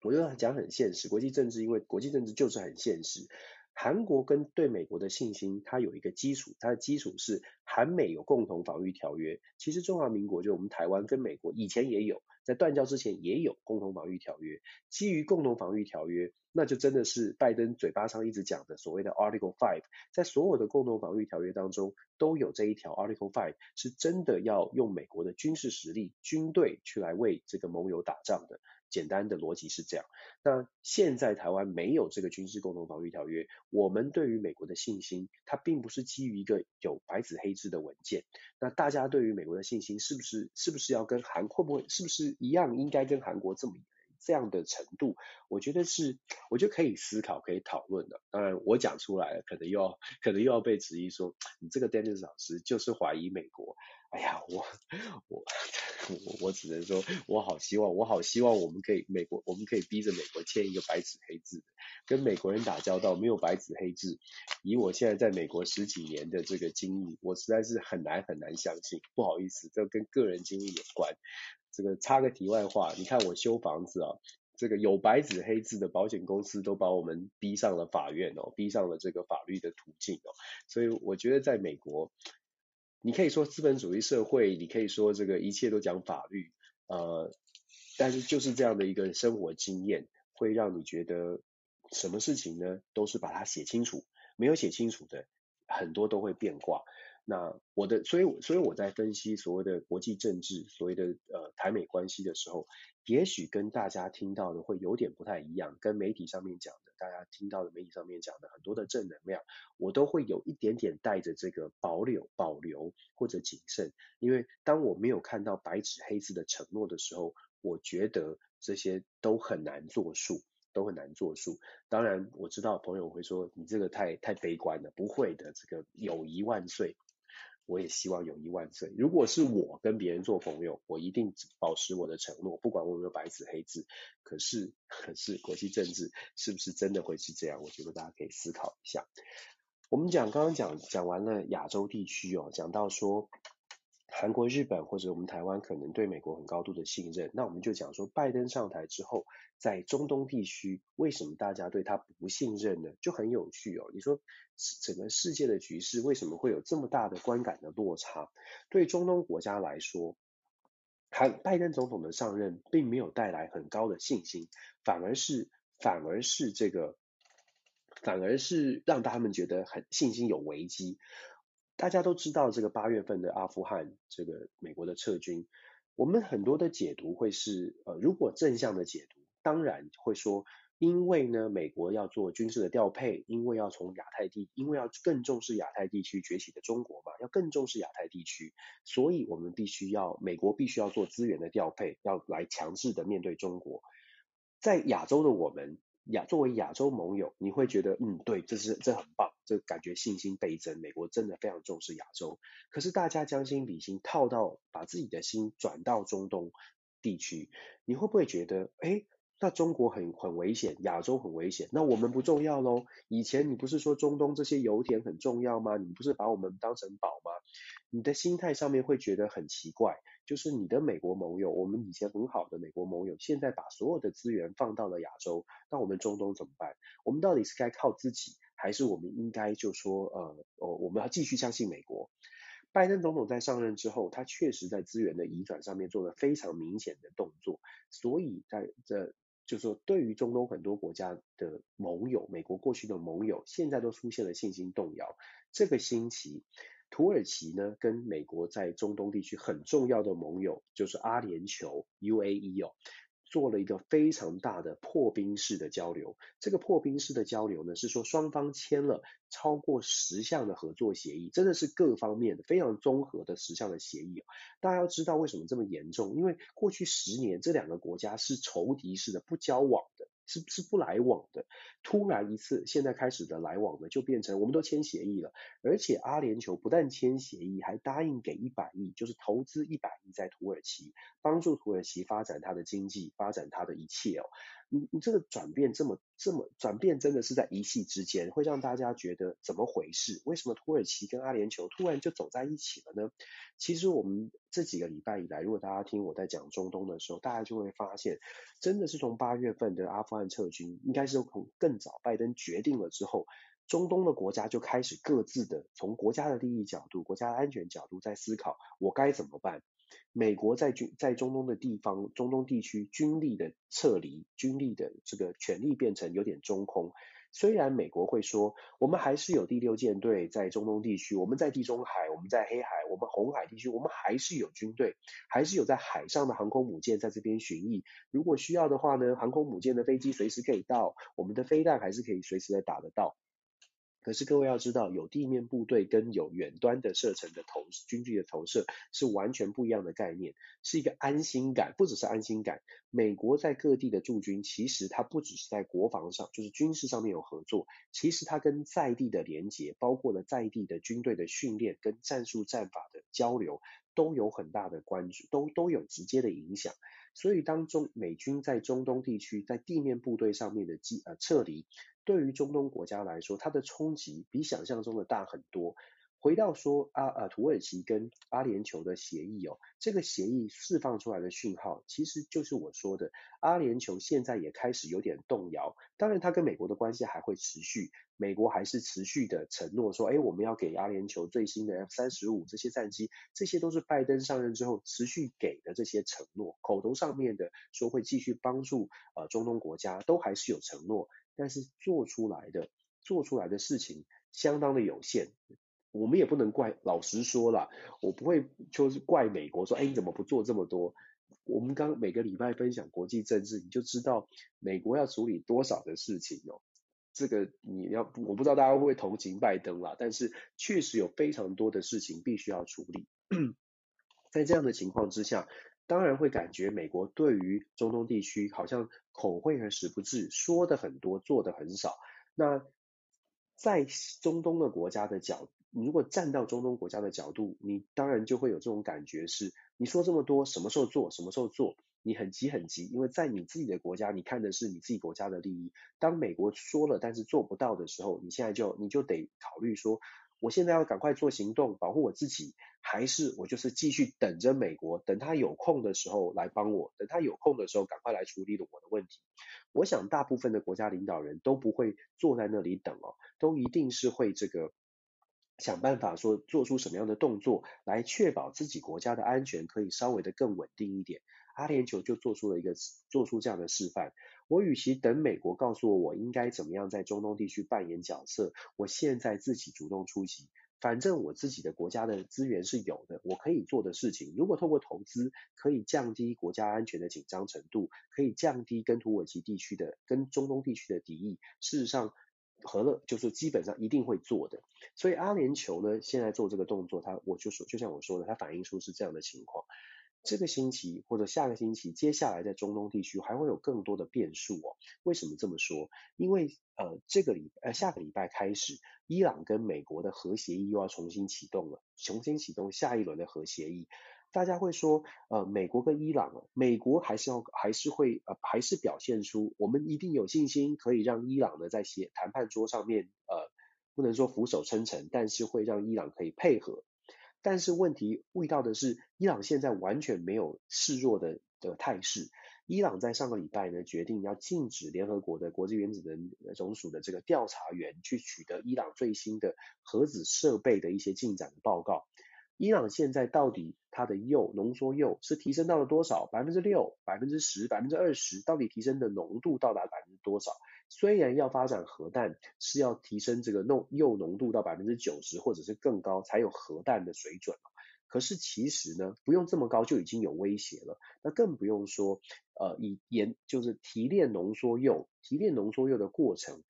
我就讲很现实，国际政治因为国际政治就是很现实。韩国跟对美国的信心，它有一个基础，它的基础是韩美有共同防御条约。其实中华民国就我们台湾跟美国以前也有，在断交之前也有共同防御条约。基于共同防御条约，那就真的是拜登嘴巴上一直讲的所谓的 Article Five，在所有的共同防御条约当中都有这一条 Article Five，是真的要用美国的军事实力、军队去来为这个盟友打仗的。简单的逻辑是这样。那现在台湾没有这个军事共同防御条约，我们对于美国的信心，它并不是基于一个有白纸黑字的文件。那大家对于美国的信心，是不是是不是要跟韩会不会是不是一样，应该跟韩国这么这样的程度？我觉得是，我觉得可以思考，可以讨论的。当然，我讲出来了，可能又要可能又要被质疑说，你这个 Dennis 老师就是怀疑美国。哎呀，我我我我只能说，我好希望，我好希望我们可以美国，我们可以逼着美国签一个白纸黑字的，跟美国人打交道没有白纸黑字。以我现在在美国十几年的这个经历，我实在是很难很难相信。不好意思，这跟个人经历有关。这个插个题外话，你看我修房子啊，这个有白纸黑字的保险公司都把我们逼上了法院哦，逼上了这个法律的途径哦。所以我觉得在美国。你可以说资本主义社会，你可以说这个一切都讲法律，呃，但是就是这样的一个生活经验，会让你觉得什么事情呢，都是把它写清楚，没有写清楚的，很多都会变卦。那我的，所以所以我在分析所谓的国际政治，所谓的呃台美关系的时候，也许跟大家听到的会有点不太一样，跟媒体上面讲的，大家听到的媒体上面讲的很多的正能量，我都会有一点点带着这个保留、保留或者谨慎，因为当我没有看到白纸黑字的承诺的时候，我觉得这些都很难作数。都很难作数。当然，我知道朋友会说你这个太太悲观了，不会的，这个友谊万岁。我也希望友谊万岁。如果是我跟别人做朋友，我一定保持我的承诺，不管我有没有白纸黑字。可是，可是国际政治是不是真的会是这样？我觉得大家可以思考一下。我们讲刚刚讲讲完了亚洲地区哦，讲到说。韩国、日本或者我们台湾可能对美国很高度的信任，那我们就讲说，拜登上台之后，在中东地区为什么大家对他不信任呢？就很有趣哦。你说整个世界的局势为什么会有这么大的观感的落差？对中东国家来说，韩拜登总统的上任并没有带来很高的信心，反而是反而是这个，反而是让他们觉得很信心有危机。大家都知道这个八月份的阿富汗，这个美国的撤军，我们很多的解读会是，呃，如果正向的解读，当然会说，因为呢，美国要做军事的调配，因为要从亚太地，因为要更重视亚太地区崛起的中国嘛，要更重视亚太地区，所以我们必须要，美国必须要做资源的调配，要来强制的面对中国，在亚洲的我们。亚作为亚洲盟友，你会觉得嗯，对，这是这很棒，这感觉信心倍增。美国真的非常重视亚洲，可是大家将心比心，套到把自己的心转到中东地区，你会不会觉得，哎，那中国很很危险，亚洲很危险，那我们不重要喽？以前你不是说中东这些油田很重要吗？你不是把我们当成宝吗？你的心态上面会觉得很奇怪，就是你的美国盟友，我们以前很好的美国盟友，现在把所有的资源放到了亚洲，那我们中东怎么办？我们到底是该靠自己，还是我们应该就说，呃，哦，我们要继续相信美国？拜登总统在上任之后，他确实在资源的移转上面做了非常明显的动作，所以在这就是说，对于中东很多国家的盟友，美国过去的盟友，现在都出现了信心动摇。这个星期，土耳其呢跟美国在中东地区很重要的盟友，就是阿联酋 UAE 哦。做了一个非常大的破冰式的交流。这个破冰式的交流呢，是说双方签了超过十项的合作协议，真的是各方面的非常综合的十项的协议。大家要知道为什么这么严重？因为过去十年这两个国家是仇敌式的不交往的。是是不来往的，突然一次，现在开始的来往呢，就变成我们都签协议了，而且阿联酋不但签协议，还答应给一百亿，就是投资一百亿在土耳其，帮助土耳其发展它的经济，发展它的一切哦。你你这个转变这么这么转变，真的是在一夕之间，会让大家觉得怎么回事？为什么土耳其跟阿联酋突然就走在一起了呢？其实我们这几个礼拜以来，如果大家听我在讲中东的时候，大家就会发现，真的是从八月份的阿富汗撤军，应该是从更早拜登决定了之后，中东的国家就开始各自的从国家的利益角度、国家的安全角度在思考，我该怎么办。美国在军在中东的地方，中东地区军力的撤离，军力的这个权力变成有点中空。虽然美国会说，我们还是有第六舰队在中东地区，我们在地中海，我们在黑海，我们红海地区，我们还是有军队，还是有在海上的航空母舰在这边巡弋。如果需要的话呢，航空母舰的飞机随时可以到，我们的飞弹还是可以随时的打得到。可是各位要知道，有地面部队跟有远端的射程的投军具的投射是完全不一样的概念，是一个安心感，不只是安心感。美国在各地的驻军，其实它不只是在国防上，就是军事上面有合作，其实它跟在地的连结，包括了在地的军队的训练跟战术战法的交流，都有很大的关注，都都有直接的影响。所以当中美军在中东地区在地面部队上面的机呃撤离。对于中东国家来说，它的冲击比想象中的大很多。回到说阿呃土耳其跟阿联酋的协议哦，这个协议释放出来的讯号，其实就是我说的，阿联酋现在也开始有点动摇。当然，它跟美国的关系还会持续，美国还是持续的承诺说，哎，我们要给阿联酋最新的 F 三十五这些战机，这些都是拜登上任之后持续给的这些承诺，口头上面的说会继续帮助呃中东国家，都还是有承诺。但是做出来的做出来的事情相当的有限，我们也不能怪。老实说啦，我不会就是怪美国说，哎，你怎么不做这么多？我们刚每个礼拜分享国际政治，你就知道美国要处理多少的事情哦。这个你要我不知道大家会不会同情拜登啦，但是确实有非常多的事情必须要处理。在这样的情况之下。当然会感觉美国对于中东地区好像口惠而实不至，说的很多，做的很少。那在中东的国家的角，你如果站到中东国家的角度，你当然就会有这种感觉是：你说这么多，什么时候做？什么时候做？你很急很急，因为在你自己的国家，你看的是你自己国家的利益。当美国说了，但是做不到的时候，你现在就你就得考虑说。我现在要赶快做行动，保护我自己，还是我就是继续等着美国，等他有空的时候来帮我，等他有空的时候赶快来处理了我的问题。我想大部分的国家领导人都不会坐在那里等哦，都一定是会这个想办法说做出什么样的动作来确保自己国家的安全可以稍微的更稳定一点。阿联酋就做出了一个做出这样的示范。我与其等美国告诉我我应该怎么样在中东地区扮演角色，我现在自己主动出击。反正我自己的国家的资源是有的，我可以做的事情，如果透过投资可以降低国家安全的紧张程度，可以降低跟土耳其地区的、跟中东地区的敌意，事实上，和乐就是基本上一定会做的。所以阿联酋呢，现在做这个动作，它我就说，就像我说的，它反映出是这样的情况。这个星期或者下个星期，接下来在中东地区还会有更多的变数哦。为什么这么说？因为呃，这个礼呃下个礼拜开始，伊朗跟美国的核协议又要重新启动了，重新启动下一轮的核协议。大家会说，呃，美国跟伊朗，美国还是要还是会呃还是表现出我们一定有信心可以让伊朗呢在协谈判桌上面呃不能说俯首称臣，但是会让伊朗可以配合。但是问题遇到的是，伊朗现在完全没有示弱的的态势。伊朗在上个礼拜呢决定要禁止联合国的国际原子能总署的这个调查员去取得伊朗最新的核子设备的一些进展的报告。伊朗现在到底它的铀浓缩铀是提升到了多少？百分之六、百分之十、百分之二十，到底提升的浓度到达百分之多少？虽然要发展核弹是要提升这个浓铀浓度到百分之九十或者是更高才有核弹的水准，可是其实呢，不用这么高就已经有威胁了。那更不用说，呃，以研就是提炼浓缩铀，提炼浓缩铀的过程。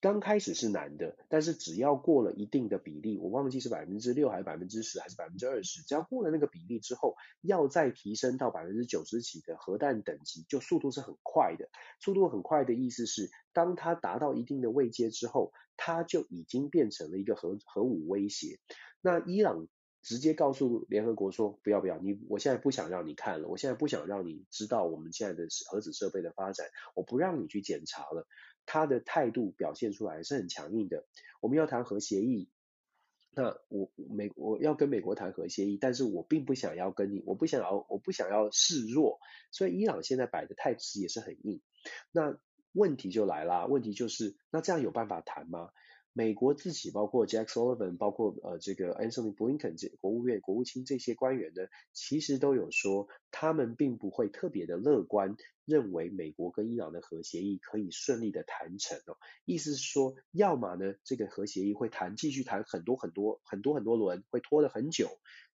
刚开始是难的，但是只要过了一定的比例，我忘记是百分之六还是百分之十还是百分之二十，只要过了那个比例之后，要再提升到百分之九十几的核弹等级，就速度是很快的。速度很快的意思是，当它达到一定的位阶之后，它就已经变成了一个核核武威胁。那伊朗直接告诉联合国说，不要不要，你我现在不想让你看了，我现在不想让你知道我们现在的核子设备的发展，我不让你去检查了。他的态度表现出来是很强硬的。我们要谈核协议，那我美我要跟美国谈核协议，但是我并不想要跟你，我不想要，我不想要示弱。所以伊朗现在摆的态势也是很硬。那问题就来了，问题就是，那这样有办法谈吗？美国自己包括 Jack Sullivan，包括呃这个 Anthony Blinken 这国务院国务卿这些官员呢，其实都有说，他们并不会特别的乐观，认为美国跟伊朗的核协议可以顺利的谈成哦。意思是说，要么呢这个核协议会谈继续谈很多很多很多很多轮，会拖了很久；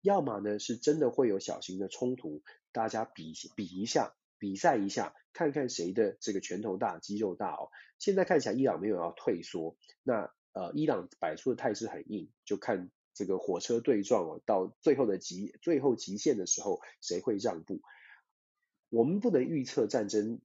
要么呢是真的会有小型的冲突，大家比比一下，比赛一下，看看谁的这个拳头大肌肉大哦。现在看起来伊朗没有要退缩，那。呃，伊朗摆出的态势很硬，就看这个火车对撞哦，到最后的极最后极限的时候，谁会让步？我们不能预测战争，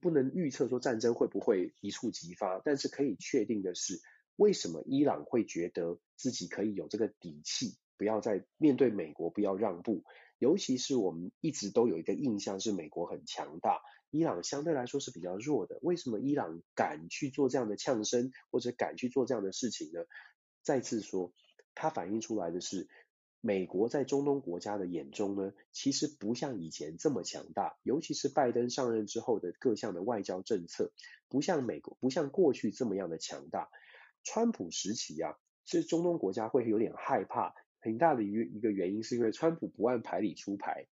不能预测说战争会不会一触即发，但是可以确定的是，为什么伊朗会觉得自己可以有这个底气，不要再面对美国，不要让步？尤其是我们一直都有一个印象是美国很强大。伊朗相对来说是比较弱的，为什么伊朗敢去做这样的呛声，或者敢去做这样的事情呢？再次说，它反映出来的是，美国在中东国家的眼中呢，其实不像以前这么强大，尤其是拜登上任之后的各项的外交政策，不像美国，不像过去这么样的强大。川普时期啊，是中东国家会有点害怕，很大的一个一个原因是因为川普不按牌理出牌。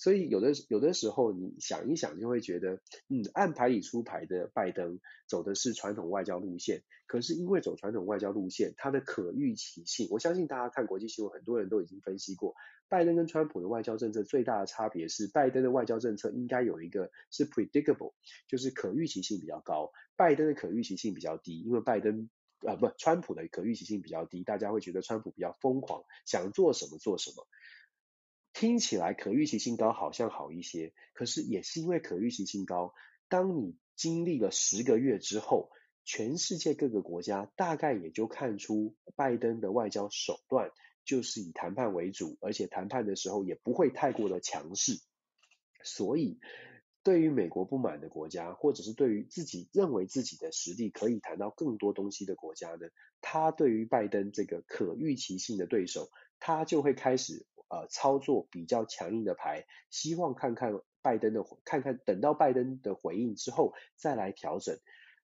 所以有的有的时候你想一想就会觉得，嗯，按牌理出牌的拜登走的是传统外交路线，可是因为走传统外交路线，它的可预期性，我相信大家看国际新闻，很多人都已经分析过，拜登跟川普的外交政策最大的差别是，拜登的外交政策应该有一个是 predictable，就是可预期性比较高，拜登的可预期性比较低，因为拜登啊不，川普的可预期性比较低，大家会觉得川普比较疯狂，想做什么做什么。听起来可预期性高好像好一些，可是也是因为可预期性高，当你经历了十个月之后，全世界各个国家大概也就看出拜登的外交手段就是以谈判为主，而且谈判的时候也不会太过的强势。所以，对于美国不满的国家，或者是对于自己认为自己的实力可以谈到更多东西的国家呢，他对于拜登这个可预期性的对手，他就会开始。呃，操作比较强硬的牌，希望看看拜登的，看看等到拜登的回应之后再来调整。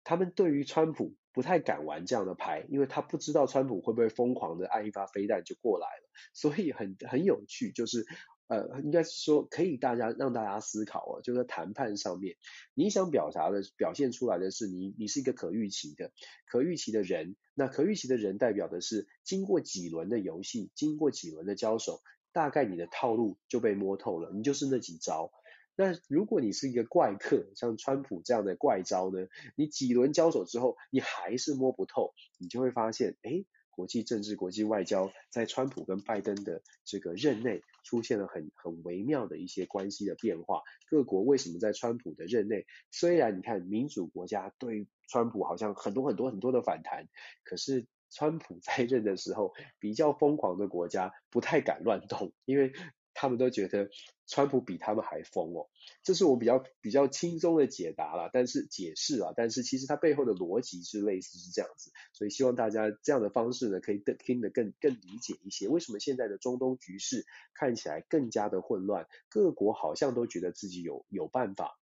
他们对于川普不太敢玩这样的牌，因为他不知道川普会不会疯狂的按一发飞弹就过来了，所以很很有趣，就是。呃，应该是说可以大家让大家思考哦，就在谈判上面，你想表达的表现出来的是你你是一个可预期的可预期的人，那可预期的人代表的是经过几轮的游戏，经过几轮的交手，大概你的套路就被摸透了，你就是那几招。那如果你是一个怪客，像川普这样的怪招呢，你几轮交手之后，你还是摸不透，你就会发现，诶。国际政治、国际外交，在川普跟拜登的这个任内，出现了很很微妙的一些关系的变化。各国为什么在川普的任内，虽然你看民主国家对川普好像很多很多很多的反弹，可是川普在任的时候，比较疯狂的国家不太敢乱动，因为他们都觉得川普比他们还疯哦。这是我比较比较轻松的解答啦，但是解释啊，但是其实它背后的逻辑是类似是这样子，所以希望大家这样的方式呢，可以更听得更更理解一些。为什么现在的中东局势看起来更加的混乱？各国好像都觉得自己有有办法。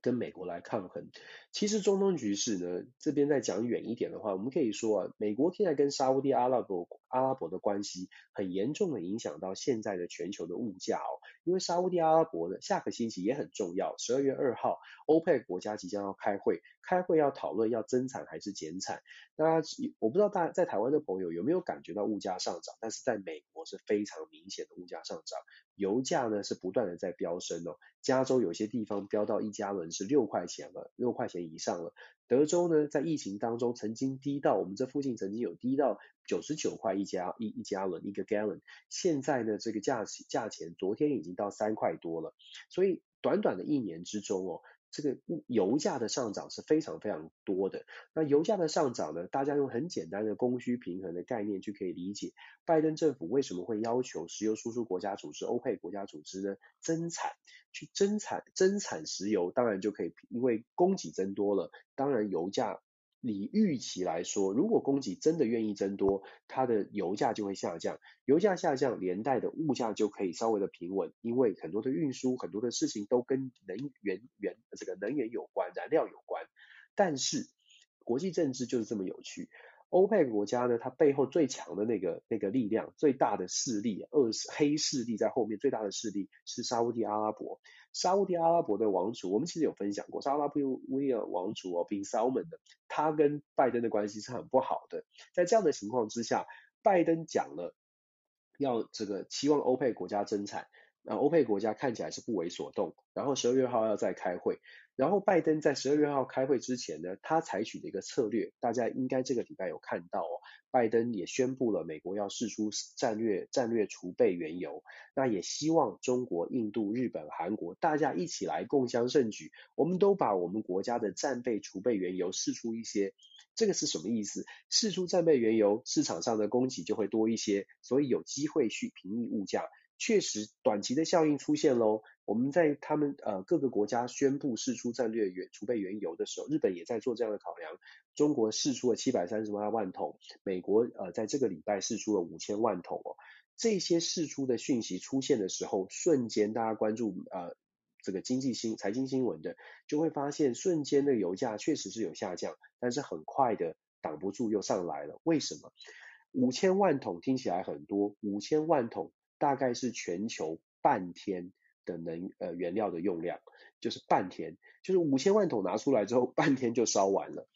跟美国来抗衡，其实中东局势呢，这边再讲远一点的话，我们可以说啊，美国现在跟沙乌地阿拉伯阿拉伯的关系，很严重的影响到现在的全球的物价哦。因为沙乌地阿拉伯呢，下个星期也很重要，十二月二号，欧佩国家即将要开会，开会要讨论要增产还是减产。那我不知道大家在台湾的朋友有没有感觉到物价上涨，但是在美国是非常明显的物价上涨，油价呢是不断的在飙升哦。加州有些地方飙到一加仑是六块钱了，六块钱以上了。德州呢，在疫情当中曾经低到我们这附近曾经有低到九十九块一加一一加仑一个 gallon，现在呢这个价价钱昨天已经到三块多了。所以短短的一年之中哦。这个油价的上涨是非常非常多的。那油价的上涨呢，大家用很简单的供需平衡的概念就可以理解，拜登政府为什么会要求石油输出国家组织、欧佩国家组织呢增产，去增产增产石油，当然就可以，因为供给增多了，当然油价。你预期来说，如果供给真的愿意增多，它的油价就会下降，油价下降，连带的物价就可以稍微的平稳，因为很多的运输，很多的事情都跟能源原这个能源有关，燃料有关。但是国际政治就是这么有趣，欧佩克国家呢，它背后最强的那个那个力量，最大的势力，恶黑势力在后面，最大的势力是沙乌地阿拉伯。沙乌地阿拉伯的王储，我们其实有分享过，沙乌地威尔王储哦，Bin Salman 的，他跟拜登的关系是很不好的。在这样的情况之下，拜登讲了要这个期望欧佩克国家增产，那欧佩克国家看起来是不为所动。然后十二月号要再开会，然后拜登在十二月号开会之前呢，他采取的一个策略，大家应该这个礼拜有看到哦。拜登也宣布了，美国要释出战略战略储备原油，那也希望中国、印度、日本、韩国大家一起来共襄盛举，我们都把我们国家的战备储备原油释出一些，这个是什么意思？释出战备原油，市场上的供给就会多一些，所以有机会去平抑物价。确实，短期的效应出现喽。我们在他们呃各个国家宣布释出战略原储备原油的时候，日本也在做这样的考量。中国释出了七百三十八万桶，美国呃在这个礼拜释出了五千万桶哦。这些释出的讯息出现的时候，瞬间大家关注呃这个经济新财经新闻的，就会发现瞬间的油价确实是有下降，但是很快的挡不住又上来了。为什么？五千万桶听起来很多，五千万桶。大概是全球半天的能呃原料的用量，就是半天，就是五千万桶拿出来之后，半天就烧完了。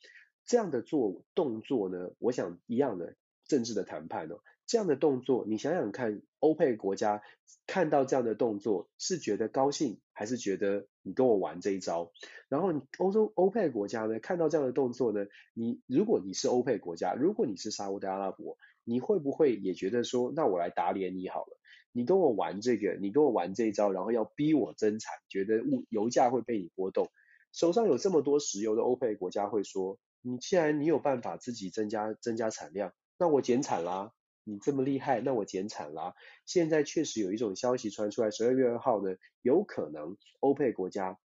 这样的做动作呢，我想一样的政治的谈判、哦，这样的动作，你想想看，欧佩国家看到这样的动作，是觉得高兴，还是觉得你跟我玩这一招？然后欧洲欧佩国家呢，看到这样的动作呢，你如果你是欧佩国家，如果你是沙乌地阿拉伯，你会不会也觉得说，那我来打脸你好了？你跟我玩这个，你跟我玩这一招，然后要逼我增产，觉得物油价会被你波动。手上有这么多石油的欧佩国家会说，你既然你有办法自己增加增加产量，那我减产啦。你这么厉害，那我减产啦。现在确实有一种消息传出来，十二月二号呢，有可能欧佩国家，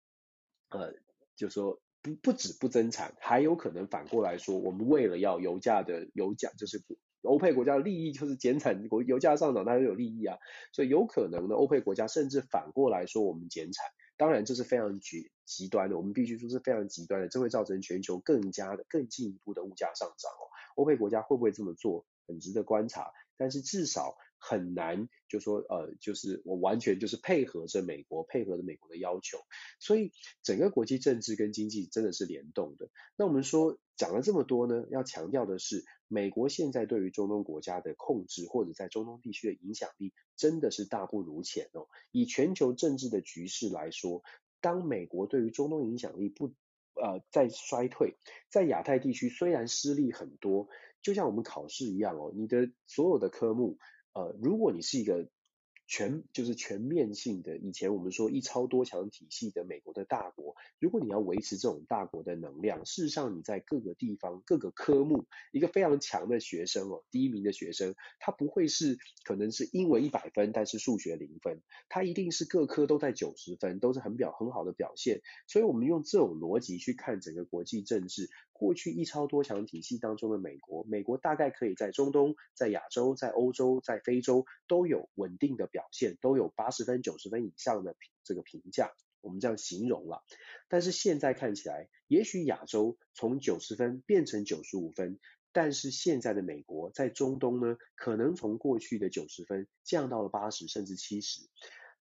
呃，就说不不止不增产，还有可能反过来说，我们为了要油价的油价就是。欧佩国家的利益就是减产，国油价上涨，大家都有利益啊，所以有可能呢，欧佩国家甚至反过来说我们减产，当然这是非常极极端的，我们必须说是非常极端的，这会造成全球更加的更进一步的物价上涨哦。欧佩国家会不会这么做，很值得观察，但是至少。很难就说呃，就是我完全就是配合着美国，配合着美国的要求，所以整个国际政治跟经济真的是联动的。那我们说讲了这么多呢，要强调的是，美国现在对于中东国家的控制或者在中东地区的影响力真的是大不如前哦。以全球政治的局势来说，当美国对于中东影响力不呃在衰退，在亚太地区虽然失利很多，就像我们考试一样哦，你的所有的科目。呃，如果你是一个全就是全面性的，以前我们说一超多强体系的美国的大国，如果你要维持这种大国的能量，事实上你在各个地方各个科目，一个非常强的学生哦，第一名的学生，他不会是可能是英文一百分，但是数学零分，他一定是各科都在九十分，都是很表很好的表现。所以我们用这种逻辑去看整个国际政治，过去一超多强体系当中的美国，美国大概可以在中东、在亚洲、在欧洲、在非洲都有稳定的表现，都有八十分、九十分以上的这个评价。我们这样形容了，但是现在看起来，也许亚洲从九十分变成九十五分，但是现在的美国在中东呢，可能从过去的九十分降到了八十甚至七十。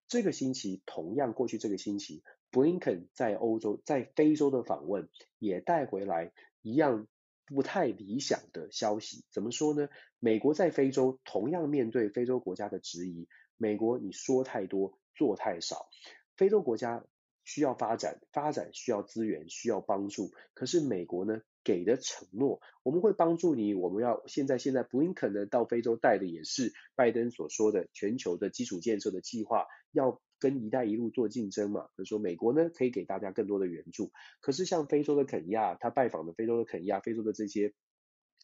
这个星期同样，过去这个星期，布林肯在欧洲、在非洲的访问也带回来一样不太理想的消息。怎么说呢？美国在非洲同样面对非洲国家的质疑，美国你说太多，做太少，非洲国家。需要发展，发展需要资源，需要帮助。可是美国呢，给的承诺，我们会帮助你。我们要现在现在布林肯呢到非洲带的也是拜登所说的全球的基础建设的计划，要跟“一带一路”做竞争嘛。就说美国呢可以给大家更多的援助。可是像非洲的肯亚，他拜访的非洲的肯亚，非洲的这些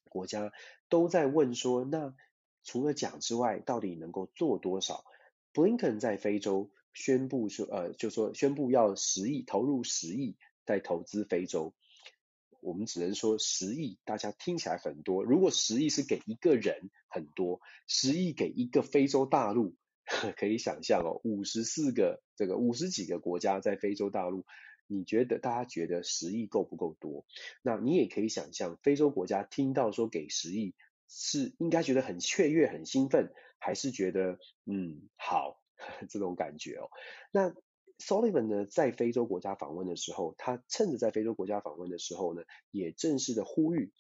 国家都在问说，那除了讲之外，到底能够做多少？布林肯在非洲。宣布说，呃，就说宣布要十亿投入十亿在投资非洲，我们只能说十亿，大家听起来很多。如果十亿是给一个人很多，十亿给一个非洲大陆，<laughs> 可以想象哦，五十四个这个五十几个国家在非洲大陆，你觉得大家觉得十亿够不够多？那你也可以想象，非洲国家听到说给十亿，是应该觉得很雀跃、很兴奋，还是觉得嗯好？<laughs> 这种感觉哦，那 Sullivan 呢，在非洲国家访问的时候，他趁着在非洲国家访问的时候呢，也正式的呼吁，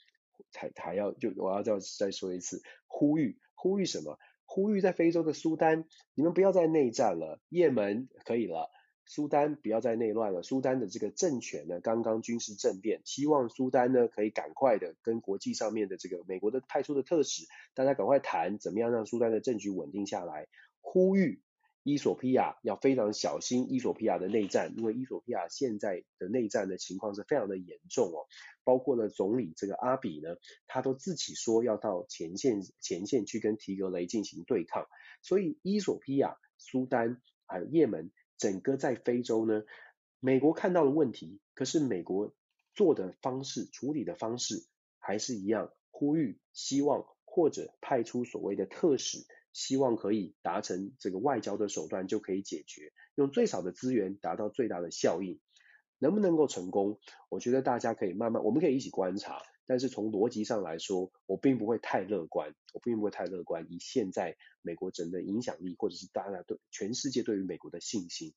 还还要就我要再再说一次，呼吁呼吁什么？呼吁在非洲的苏丹，你们不要再内战了，也门可以了，苏丹不要再内乱了，苏丹的这个政权呢，刚刚军事政变，希望苏丹呢可以赶快的跟国际上面的这个美国的派出的特使，大家赶快谈，怎么样让苏丹的政局稳定下来，呼吁。伊索比亚要非常小心伊索比亚的内战，因为伊索比亚现在的内战的情况是非常的严重哦，包括呢总理这个阿比呢，他都自己说要到前线前线去跟提格雷进行对抗，所以伊索比亚、苏丹还有也门，整个在非洲呢，美国看到了问题，可是美国做的方式、处理的方式还是一样，呼吁、希望或者派出所谓的特使。希望可以达成这个外交的手段就可以解决，用最少的资源达到最大的效应，能不能够成功？我觉得大家可以慢慢，我们可以一起观察。但是从逻辑上来说，我并不会太乐观，我并不会太乐观。以现在美国整个影响力，或者是大家对全世界对于美国的信心，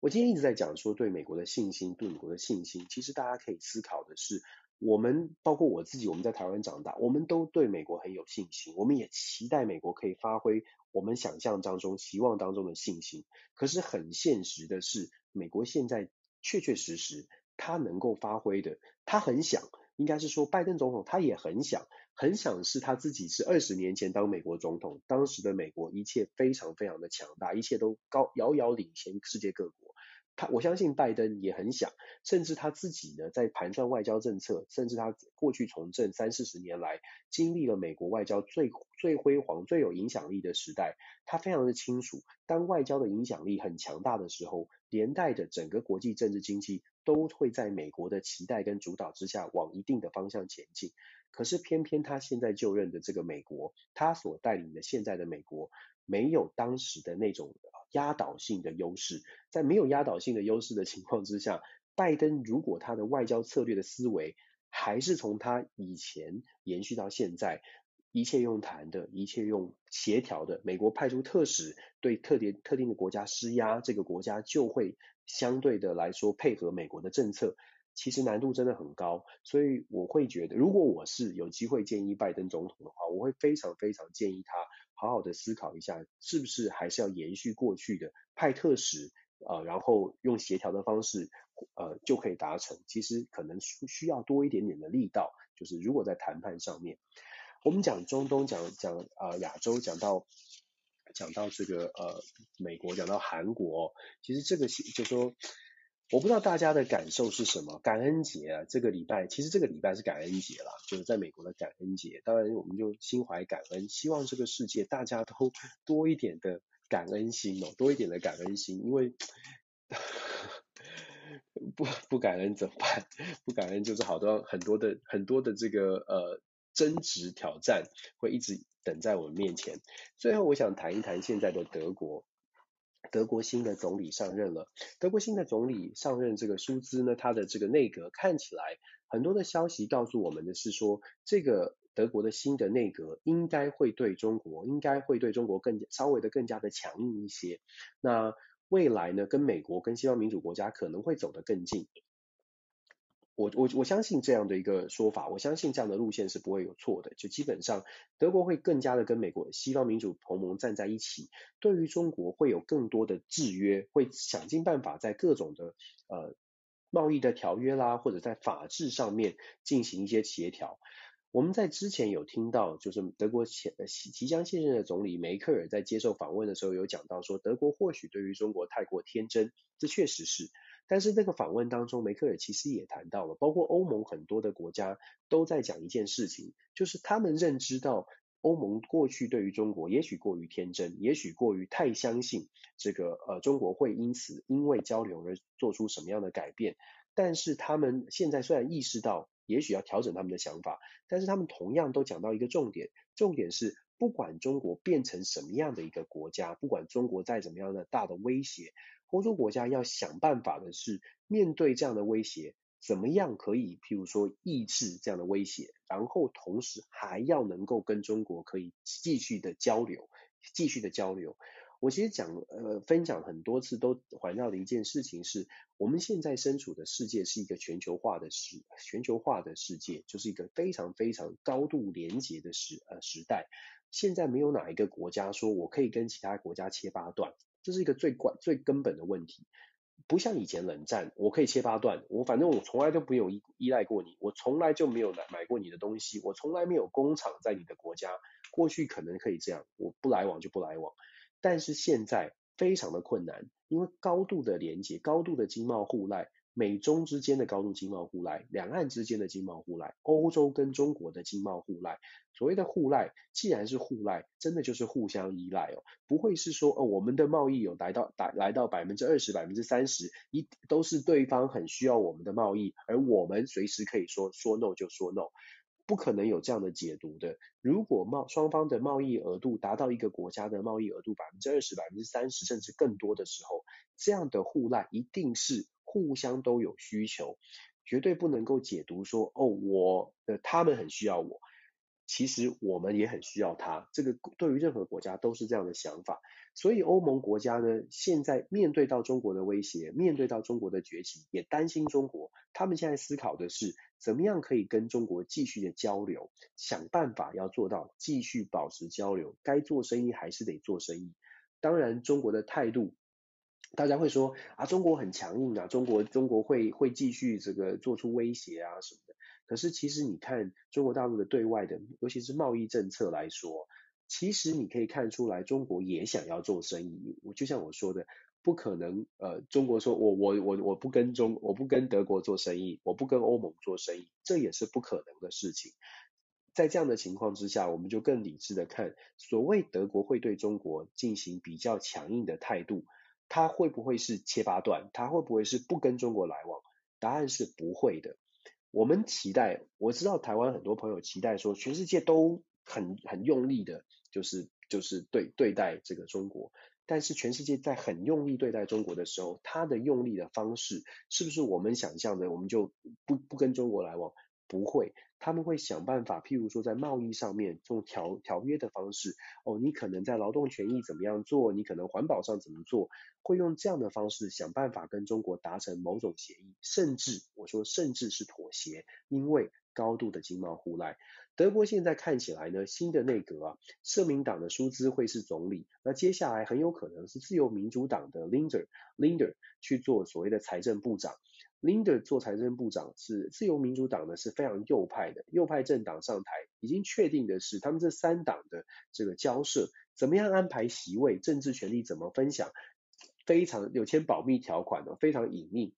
我今天一直在讲说对美国的信心，对美国的信心，其实大家可以思考的是。我们包括我自己，我们在台湾长大，我们都对美国很有信心，我们也期待美国可以发挥我们想象当中、期望当中的信心。可是很现实的是，美国现在确确实实他能够发挥的，他很想，应该是说拜登总统他也很想，很想是他自己是二十年前当美国总统，当时的美国一切非常非常的强大，一切都高遥遥领先世界各国。他我相信拜登也很想，甚至他自己呢，在盘算外交政策，甚至他过去从政三四十年来，经历了美国外交最最辉煌、最有影响力的时代，他非常的清楚，当外交的影响力很强大的时候，连带着整个国际政治经济都会在美国的期待跟主导之下，往一定的方向前进。可是偏偏他现在就任的这个美国，他所带领的现在的美国，没有当时的那种。压倒性的优势，在没有压倒性的优势的情况之下，拜登如果他的外交策略的思维还是从他以前延续到现在，一切用谈的，一切用协调的，美国派出特使对特别特定的国家施压，这个国家就会相对的来说配合美国的政策，其实难度真的很高，所以我会觉得，如果我是有机会建议拜登总统的话，我会非常非常建议他。好好的思考一下，是不是还是要延续过去的派特使，呃，然后用协调的方式，呃，就可以达成。其实可能需需要多一点点的力道，就是如果在谈判上面，我们讲中东，讲讲、呃、亚洲，讲到讲到这个呃美国，讲到韩国，其实这个就说我不知道大家的感受是什么？感恩节啊，这个礼拜其实这个礼拜是感恩节啦，就是在美国的感恩节。当然，我们就心怀感恩，希望这个世界大家都多一点的感恩心哦，多一点的感恩心，因为 <laughs> 不不感恩怎么办？不感恩就是好多很多的很多的这个呃争执挑战会一直等在我们面前。最后，我想谈一谈现在的德国。德国新的总理上任了。德国新的总理上任，这个舒兹呢，他的这个内阁看起来很多的消息告诉我们的是说，这个德国的新的内阁应该会对中国，应该会对中国更稍微的更加的强硬一些。那未来呢，跟美国跟西方民主国家可能会走得更近。我我我相信这样的一个说法，我相信这样的路线是不会有错的。就基本上，德国会更加的跟美国、西方民主同盟站在一起，对于中国会有更多的制约，会想尽办法在各种的呃贸易的条约啦，或者在法治上面进行一些协调。我们在之前有听到，就是德国前即将卸任的总理梅克尔在接受访问的时候有讲到说，德国或许对于中国太过天真，这确实是。但是这个访问当中，梅克尔其实也谈到了，包括欧盟很多的国家都在讲一件事情，就是他们认知到欧盟过去对于中国也许过于天真，也许过于太相信这个呃中国会因此因为交流而做出什么样的改变，但是他们现在虽然意识到也许要调整他们的想法，但是他们同样都讲到一个重点，重点是不管中国变成什么样的一个国家，不管中国再怎么样的大的威胁。欧洲国家要想办法的是面对这样的威胁，怎么样可以，譬如说抑制这样的威胁，然后同时还要能够跟中国可以继续的交流，继续的交流。我其实讲呃分享很多次都环绕的一件事情是，我们现在身处的世界是一个全球化的时全球化的世界，就是一个非常非常高度连结的时呃时代。现在没有哪一个国家说我可以跟其他国家切八段。这是一个最关最根本的问题，不像以前冷战，我可以切八段，我反正我从来都没有依依赖过你，我从来就没有买买过你的东西，我从来没有工厂在你的国家，过去可能可以这样，我不来往就不来往，但是现在非常的困难，因为高度的连接，高度的经贸互赖。美中之间的高度经贸互赖，两岸之间的经贸互赖，欧洲跟中国的经贸互赖。所谓的互赖，既然是互赖，真的就是互相依赖哦，不会是说哦，我们的贸易有来到达来到百分之二十、百分之三十，一都是对方很需要我们的贸易，而我们随时可以说说 no 就说 no，不可能有这样的解读的。如果贸双方的贸易额度达到一个国家的贸易额度百分之二十、百分之三十甚至更多的时候，这样的互赖一定是。互相都有需求，绝对不能够解读说哦，我的他们很需要我，其实我们也很需要他。这个对于任何国家都是这样的想法。所以欧盟国家呢，现在面对到中国的威胁，面对到中国的崛起，也担心中国。他们现在思考的是，怎么样可以跟中国继续的交流，想办法要做到继续保持交流。该做生意还是得做生意。当然，中国的态度。大家会说啊，中国很强硬啊，中国中国会会继续这个做出威胁啊什么的。可是其实你看中国大陆的对外的，尤其是贸易政策来说，其实你可以看出来，中国也想要做生意。我就像我说的，不可能呃，中国说我我我我不跟中我不跟德国做生意，我不跟欧盟做生意，这也是不可能的事情。在这样的情况之下，我们就更理智的看，所谓德国会对中国进行比较强硬的态度。他会不会是切八段？他会不会是不跟中国来往？答案是不会的。我们期待，我知道台湾很多朋友期待说，全世界都很很用力的，就是就是对对待这个中国。但是全世界在很用力对待中国的时候，他的用力的方式是不是我们想象的？我们就不不跟中国来往？不会。他们会想办法，譬如说在贸易上面，用条条约的方式，哦，你可能在劳动权益怎么样做，你可能环保上怎么做，会用这样的方式想办法跟中国达成某种协议，甚至我说甚至是妥协，因为高度的经贸互赖。德国现在看起来呢，新的内阁啊，社民党的舒兹会是总理，那接下来很有可能是自由民主党的 Linder Linder 去做所谓的财政部长。Linda 做财政部长是自由民主党呢，是非常右派的，右派政党上台已经确定的是，他们这三党的这个交涉，怎么样安排席位，政治权力怎么分享，非常有签保密条款的，非常隐秘。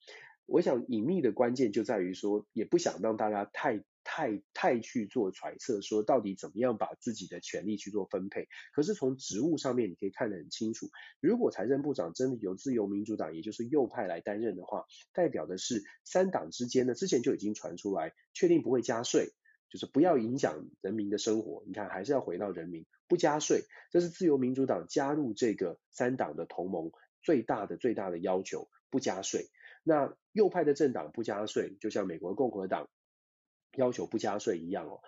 我想隐秘的关键就在于说，也不想让大家太太太去做揣测，说到底怎么样把自己的权力去做分配。可是从职务上面你可以看得很清楚，如果财政部长真的由自由民主党，也就是右派来担任的话，代表的是三党之间呢，之前就已经传出来，确定不会加税，就是不要影响人民的生活。你看，还是要回到人民，不加税，这是自由民主党加入这个三党的同盟最大的最大的要求，不加税。那右派的政党不加税，就像美国共和党要求不加税一样哦。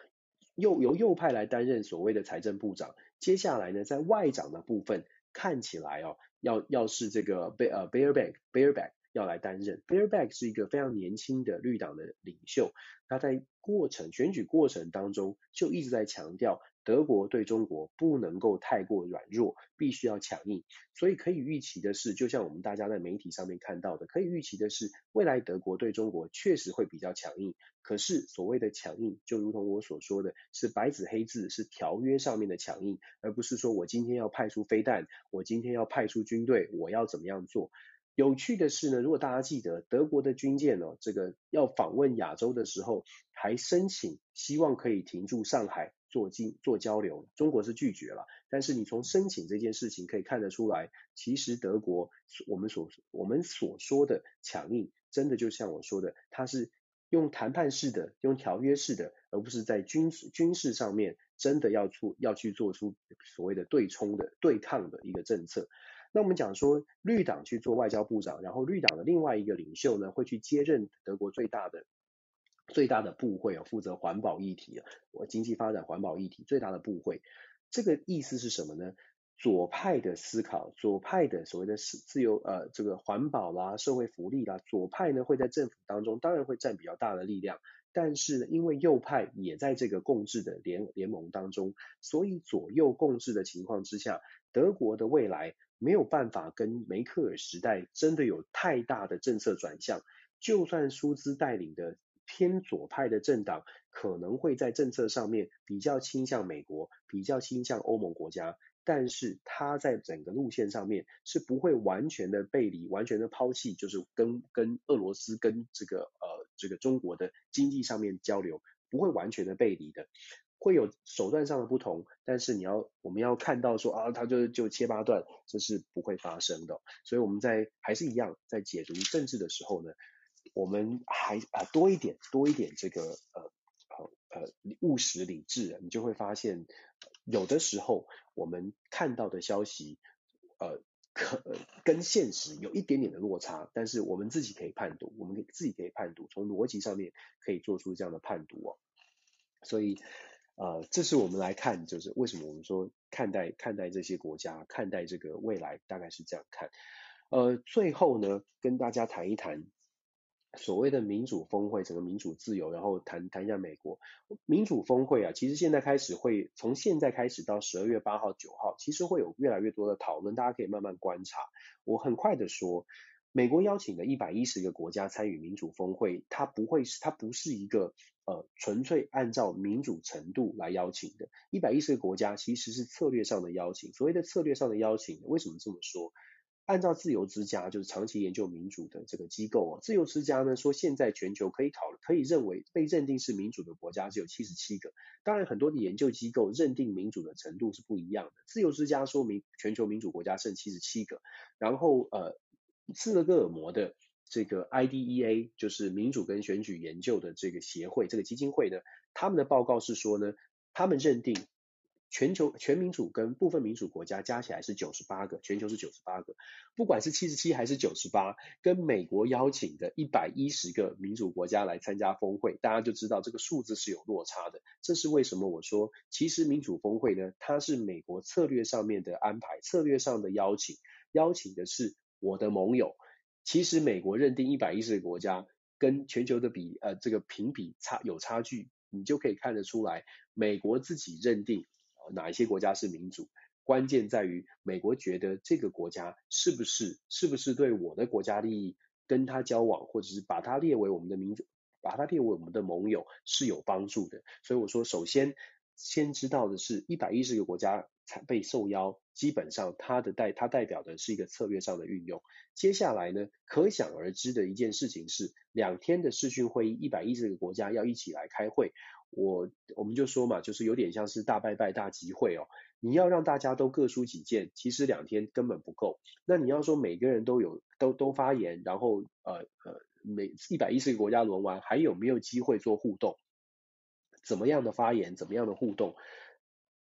右由右派来担任所谓的财政部长，接下来呢，在外长的部分看起来哦，要要是这个贝呃 Baerbock Bearback 要来担任。Bearback 是一个非常年轻的绿党的领袖，他在过程选举过程当中就一直在强调。德国对中国不能够太过软弱，必须要强硬。所以可以预期的是，就像我们大家在媒体上面看到的，可以预期的是，未来德国对中国确实会比较强硬。可是所谓的强硬，就如同我所说的是白纸黑字，是条约上面的强硬，而不是说我今天要派出飞弹，我今天要派出军队，我要怎么样做。有趣的是呢，如果大家记得德国的军舰哦，这个要访问亚洲的时候，还申请希望可以停驻上海。做经做交流，中国是拒绝了。但是你从申请这件事情可以看得出来，其实德国我们所我们所说的强硬，真的就像我说的，它是用谈判式的，用条约式的，而不是在军事军事上面真的要出要去做出所谓的对冲的对抗的一个政策。那我们讲说绿党去做外交部长，然后绿党的另外一个领袖呢，会去接任德国最大的。最大的部会啊，负责环保议题啊，我经济发展环保议题最大的部会，这个意思是什么呢？左派的思考，左派的所谓的自自由呃这个环保啦、社会福利啦，左派呢会在政府当中当然会占比较大的力量，但是呢，因为右派也在这个共治的联联盟当中，所以左右共治的情况之下，德国的未来没有办法跟梅克尔时代真的有太大的政策转向，就算舒兹带领的。偏左派的政党可能会在政策上面比较倾向美国，比较倾向欧盟国家，但是他在整个路线上面是不会完全的背离、完全的抛弃，就是跟跟俄罗斯、跟这个呃这个中国的经济上面交流，不会完全的背离的，会有手段上的不同，但是你要我们要看到说啊，他就就切八段，这是不会发生的，所以我们在还是一样在解读政治的时候呢。我们还啊多一点多一点这个呃呃呃务实理智，你就会发现有的时候我们看到的消息呃可跟现实有一点点的落差，但是我们自己可以判读，我们自己可以判读，从逻辑上面可以做出这样的判读哦。所以呃这是我们来看，就是为什么我们说看待看待这些国家，看待这个未来大概是这样看。呃最后呢，跟大家谈一谈。所谓的民主峰会，整个民主自由，然后谈谈一下美国民主峰会啊，其实现在开始会从现在开始到十二月八号、九号，其实会有越来越多的讨论，大家可以慢慢观察。我很快的说，美国邀请的一百一十个国家参与民主峰会，它不会是，它不是一个呃纯粹按照民主程度来邀请的，一百一十个国家其实是策略上的邀请。所谓的策略上的邀请，为什么这么说？按照自由之家，就是长期研究民主的这个机构哦，自由之家呢说，现在全球可以讨论，可以认为被认定是民主的国家只有七十七个。当然，很多的研究机构认定民主的程度是不一样的。自由之家说明全球民主国家剩七十七个，然后呃，斯德哥尔摩的这个 IDEA 就是民主跟选举研究的这个协会，这个基金会呢，他们的报告是说呢，他们认定。全球全民主跟部分民主国家加起来是九十八个，全球是九十八个，不管是七十七还是九十八，跟美国邀请的一百一十个民主国家来参加峰会，大家就知道这个数字是有落差的。这是为什么我说，其实民主峰会呢，它是美国策略上面的安排，策略上的邀请，邀请的是我的盟友。其实美国认定一百一十个国家跟全球的比，呃，这个评比差有差距，你就可以看得出来，美国自己认定。哪一些国家是民主？关键在于美国觉得这个国家是不是是不是对我的国家利益跟他交往，或者是把他列为我们的民主，把他列为我们的盟友是有帮助的。所以我说，首先先知道的是一百一十个国家才被受邀，基本上它的代它代表的是一个策略上的运用。接下来呢，可想而知的一件事情是，两天的视讯会议，一百一十个国家要一起来开会，我我们就说嘛，就是有点像是大拜拜大集会哦。你要让大家都各抒己见，其实两天根本不够。那你要说每个人都有都都发言，然后呃呃每一百一十个国家轮完，还有没有机会做互动？怎么样的发言，怎么样的互动？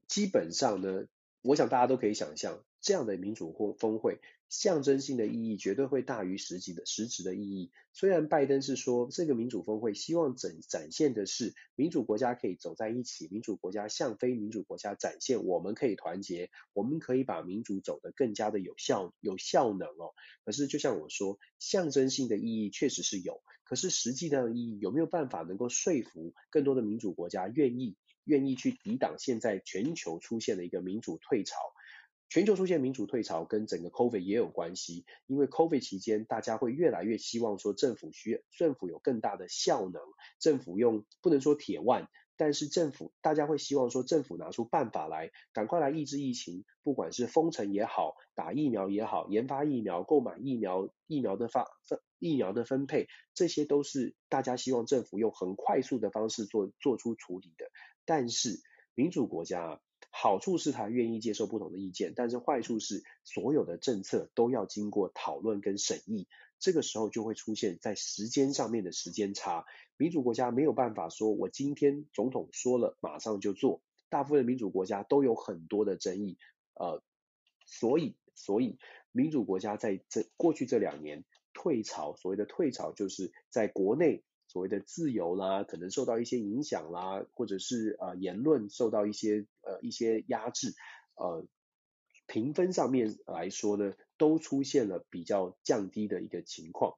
基本上呢，我想大家都可以想象，这样的民主峰峰会。象征性的意义绝对会大于实际的实质的意义。虽然拜登是说这个民主峰会希望展展现的是民主国家可以走在一起，民主国家向非民主国家展现我们可以团结，我们可以把民主走得更加的有效有效能哦。可是就像我说，象征性的意义确实是有，可是实际的意义有没有办法能够说服更多的民主国家愿意愿意去抵挡现在全球出现的一个民主退潮？全球出现民主退潮跟整个 COVID 也有关系，因为 COVID 期间大家会越来越希望说政府需政府有更大的效能，政府用不能说铁腕，但是政府大家会希望说政府拿出办法来，赶快来抑制疫情，不管是封城也好，打疫苗也好，研发疫苗、购买疫苗、疫苗的发分疫苗的分配，这些都是大家希望政府用很快速的方式做做出处理的，但是民主国家。好处是他愿意接受不同的意见，但是坏处是所有的政策都要经过讨论跟审议，这个时候就会出现在时间上面的时间差。民主国家没有办法说，我今天总统说了马上就做，大部分民主国家都有很多的争议，呃，所以所以民主国家在这过去这两年退潮，所谓的退潮就是在国内。所谓的自由啦，可能受到一些影响啦，或者是呃言论受到一些呃一些压制，呃评分上面来说呢，都出现了比较降低的一个情况，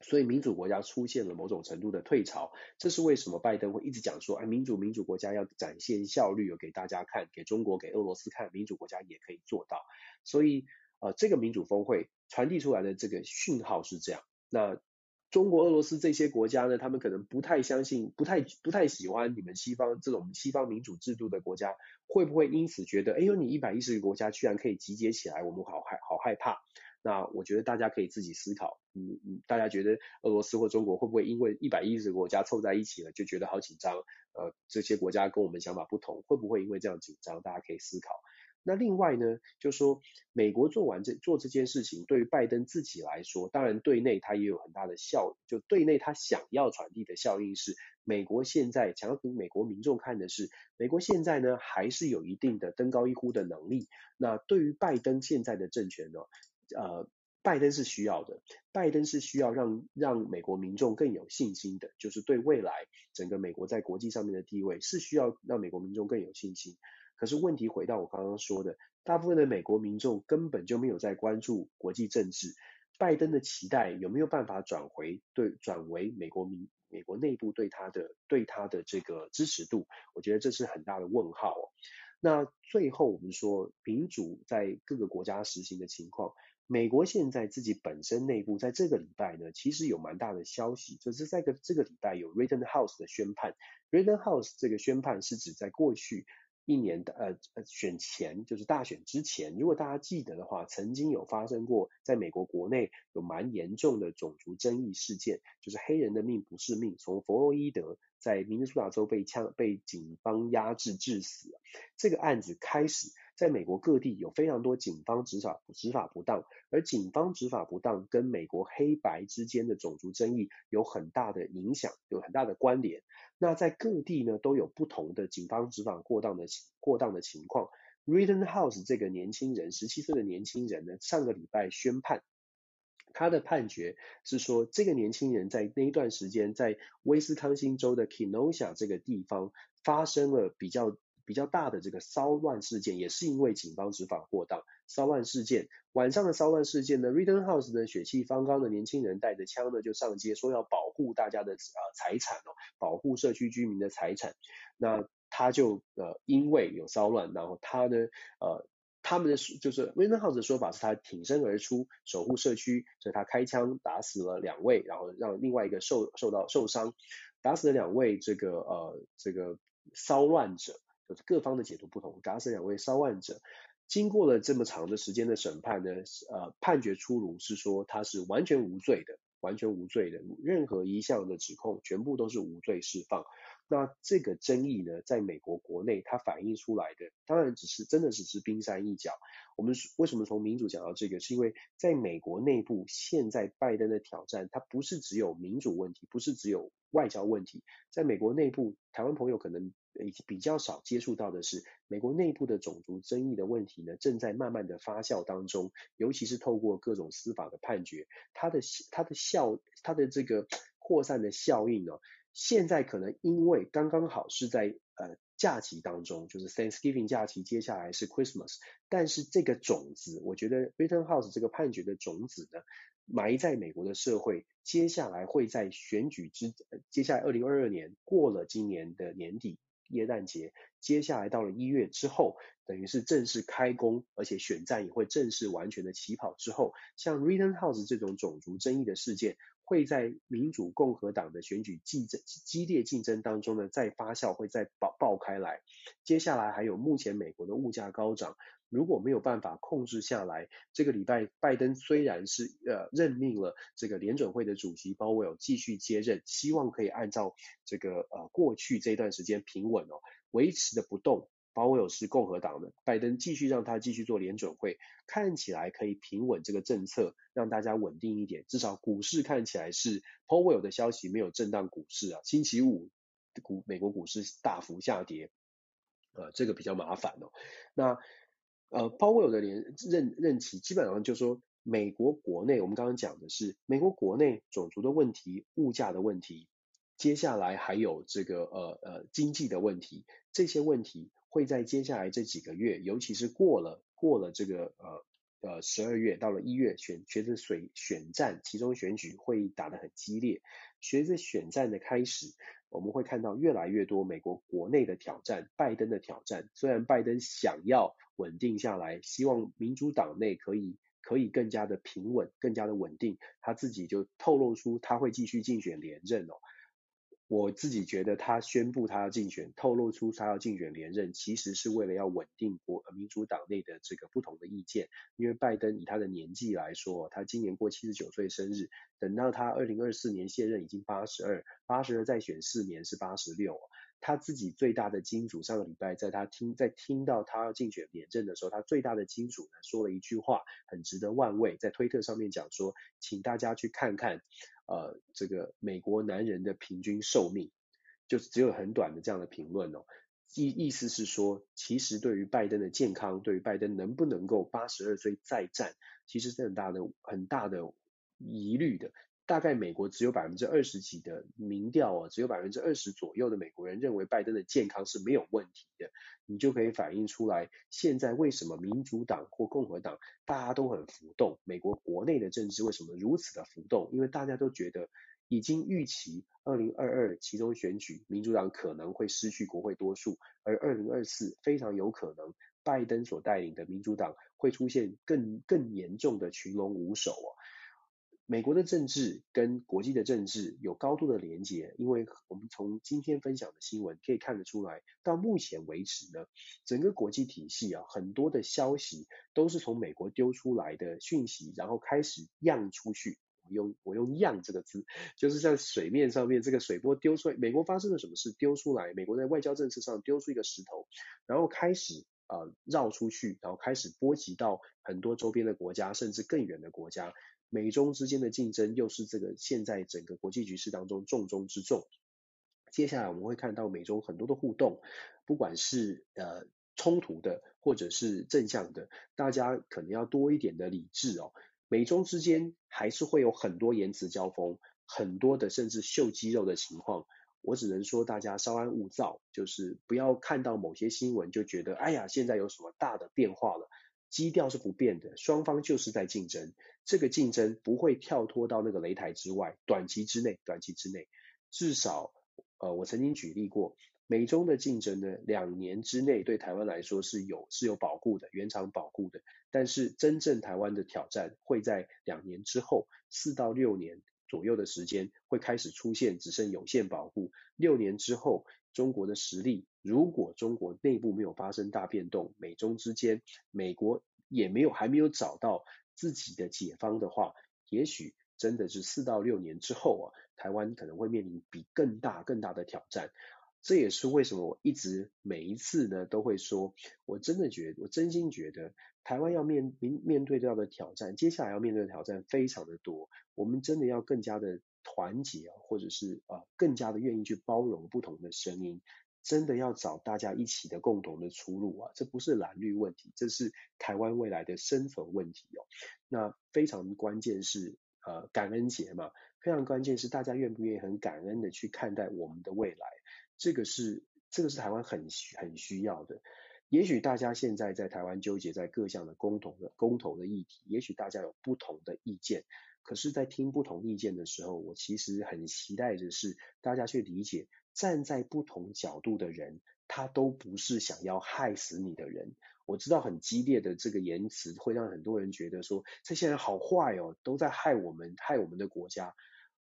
所以民主国家出现了某种程度的退潮，这是为什么拜登会一直讲说，哎，民主民主国家要展现效率，有给大家看，给中国给俄罗斯看，民主国家也可以做到，所以呃这个民主峰会传递出来的这个讯号是这样，那。中国、俄罗斯这些国家呢，他们可能不太相信，不太不太喜欢你们西方这种西方民主制度的国家，会不会因此觉得，哎呦，你一百一十个国家居然可以集结起来，我们好害好害怕？那我觉得大家可以自己思考，嗯嗯，大家觉得俄罗斯或中国会不会因为一百一十个国家凑在一起了就觉得好紧张？呃，这些国家跟我们想法不同，会不会因为这样紧张？大家可以思考。那另外呢，就说美国做完这做这件事情，对于拜登自己来说，当然对内他也有很大的效，就对内他想要传递的效应是，美国现在想要给美国民众看的是，美国现在呢还是有一定的登高一呼的能力。那对于拜登现在的政权呢，呃，拜登是需要的，拜登是需要让让美国民众更有信心的，就是对未来整个美国在国际上面的地位是需要让美国民众更有信心。可是问题回到我刚刚说的，大部分的美国民众根本就没有在关注国际政治，拜登的期待有没有办法转回对转为美国民美国内部对他的对他的这个支持度？我觉得这是很大的问号。那最后我们说民主在各个国家实行的情况，美国现在自己本身内部在这个礼拜呢，其实有蛮大的消息，就是在个这个礼拜有 Rittenhouse 的宣判，Rittenhouse 这个宣判是指在过去。一年的呃呃选前就是大选之前，如果大家记得的话，曾经有发生过在美国国内有蛮严重的种族争议事件，就是黑人的命不是命，从弗洛伊德在明尼苏达州被枪被警方压制致死，这个案子开始。在美国各地有非常多警方执法执法不当，而警方执法不当跟美国黑白之间的种族争议有很大的影响，有很大的关联。那在各地呢都有不同的警方执法过当的过当的情况。Rittenhouse 这个年轻人，十七岁的年轻人呢，上个礼拜宣判，他的判决是说，这个年轻人在那一段时间在威斯康星州的 Kenosha 这个地方发生了比较。比较大的这个骚乱事件，也是因为警方执法过当。骚乱事件，晚上的骚乱事件呢，Rittenhouse 的血气方刚的年轻人带着枪呢就上街，说要保护大家的呃财产哦，保护社区居民的财产。那他就呃因为有骚乱，然后他呢呃他们的就是 Rittenhouse 的说法是他挺身而出守护社区，所以他开枪打死了两位，然后让另外一个受受到受伤，打死了两位这个呃这个骚乱者。就是各方的解读不同。打死两位烧案者经过了这么长的时间的审判呢，呃，判决出炉是说他是完全无罪的，完全无罪的，任何一项的指控全部都是无罪释放。那这个争议呢，在美国国内它反映出来的，当然只是真的只是冰山一角。我们为什么从民主讲到这个？是因为在美国内部，现在拜登的挑战，它不是只有民主问题，不是只有外交问题。在美国内部，台湾朋友可能以及比较少接触到的是，美国内部的种族争议的问题呢，正在慢慢的发酵当中，尤其是透过各种司法的判决，它的它的效，它的这个扩散的效应呢。现在可能因为刚刚好是在呃假期当中，就是 Thanksgiving 假期，接下来是 Christmas，但是这个种子，我觉得 Rittenhouse 这个判决的种子呢，埋在美国的社会，接下来会在选举之，接下来二零二二年过了今年的年底耶诞节，接下来到了一月之后，等于是正式开工，而且选战也会正式完全的起跑之后，像 Rittenhouse 这种种族争议的事件。会在民主共和党的选举竞争激烈竞争当中呢，再发酵，会再爆爆开来。接下来还有目前美国的物价高涨，如果没有办法控制下来，这个礼拜拜登虽然是呃任命了这个联准会的主席鲍威尔继续接任，希望可以按照这个呃过去这段时间平稳哦，维持的不动。鲍威尔是共和党的，拜登继续让他继续做联准会，看起来可以平稳这个政策，让大家稳定一点。至少股市看起来是鲍威尔的消息没有震荡股市啊。星期五股美国股市大幅下跌，呃，这个比较麻烦哦。那呃，鲍威尔的连任任期基本上就是说，美国国内我们刚刚讲的是美国国内种族的问题、物价的问题，接下来还有这个呃呃经济的问题，这些问题。会在接下来这几个月，尤其是过了过了这个呃呃十二月，到了一月选，随着选选战，其中选举会打得很激烈。随着选战的开始，我们会看到越来越多美国国内的挑战，拜登的挑战。虽然拜登想要稳定下来，希望民主党内可以可以更加的平稳，更加的稳定，他自己就透露出他会继续竞选连任哦。我自己觉得，他宣布他要竞选，透露出他要竞选连任，其实是为了要稳定国民主党内的这个不同的意见。因为拜登以他的年纪来说，他今年过七十九岁生日，等到他二零二四年卸任已经八十二，八十二再选四年是八十六。他自己最大的金主，上个礼拜在他听在听到他要竞选连任的时候，他最大的金主呢说了一句话，很值得万位，在推特上面讲说，请大家去看看。呃，这个美国男人的平均寿命，就只有很短的这样的评论哦。意意思是说，其实对于拜登的健康，对于拜登能不能够八十二岁再战，其实是很大的很大的疑虑的。大概美国只有百分之二十几的民调哦，只有百分之二十左右的美国人认为拜登的健康是没有问题的，你就可以反映出来，现在为什么民主党或共和党大家都很浮动，美国国内的政治为什么如此的浮动？因为大家都觉得已经预期二零二二其中选举，民主党可能会失去国会多数，而二零二四非常有可能拜登所带领的民主党会出现更更严重的群龙无首哦。美国的政治跟国际的政治有高度的连结，因为我们从今天分享的新闻可以看得出来，到目前为止呢，整个国际体系啊，很多的消息都是从美国丢出来的讯息，然后开始漾出去。我用我用漾这个字，就是在水面上面这个水波丢出来，美国发生了什么事丢出来，美国在外交政策上丢出一个石头，然后开始啊、呃、绕出去，然后开始波及到很多周边的国家，甚至更远的国家。美中之间的竞争又是这个现在整个国际局势当中重中之重。接下来我们会看到美中很多的互动，不管是呃冲突的或者是正向的，大家可能要多一点的理智哦。美中之间还是会有很多言辞交锋，很多的甚至秀肌肉的情况。我只能说大家稍安勿躁，就是不要看到某些新闻就觉得哎呀，现在有什么大的变化了。基调是不变的，双方就是在竞争，这个竞争不会跳脱到那个擂台之外，短期之内，短期之内，至少，呃，我曾经举例过，美中的竞争呢，两年之内对台湾来说是有是有保护的，原厂保护的，但是真正台湾的挑战会在两年之后，四到六年，左右的时间会开始出现只剩有限保护。六年之后，中国的实力，如果中国内部没有发生大变动，美中之间，美国也没有还没有找到自己的解方的话，也许真的是四到六年之后啊，台湾可能会面临比更大更大的挑战。这也是为什么我一直每一次呢都会说，我真的觉得，我真心觉得，台湾要面面面对到的挑战，接下来要面对的挑战非常的多，我们真的要更加的团结，或者是啊更加的愿意去包容不同的声音，真的要找大家一起的共同的出路啊，这不是蓝绿问题，这是台湾未来的生存问题哦。那非常关键是呃感恩节嘛，非常关键是大家愿不愿意很感恩的去看待我们的未来。这个是这个是台湾很很需要的。也许大家现在在台湾纠结在各项的公投的公投的议题，也许大家有不同的意见。可是，在听不同意见的时候，我其实很期待的是大家去理解，站在不同角度的人，他都不是想要害死你的人。我知道很激烈的这个言辞会让很多人觉得说，这些人好坏哦，都在害我们，害我们的国家。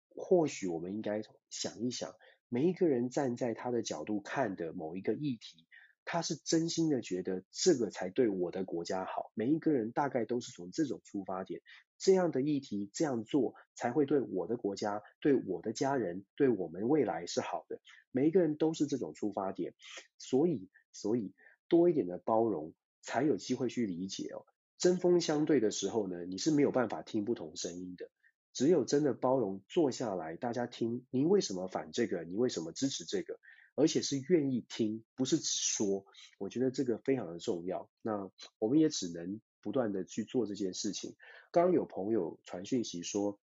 或许我们应该想一想。每一个人站在他的角度看的某一个议题，他是真心的觉得这个才对我的国家好。每一个人大概都是从这种出发点，这样的议题这样做才会对我的国家、对我的家人、对我们未来是好的。每一个人都是这种出发点，所以，所以多一点的包容，才有机会去理解哦。针锋相对的时候呢，你是没有办法听不同声音的。只有真的包容，坐下来，大家听，您为什么反这个？你为什么支持这个？而且是愿意听，不是只说。我觉得这个非常的重要。那我们也只能不断的去做这件事情。刚刚有朋友传讯息说，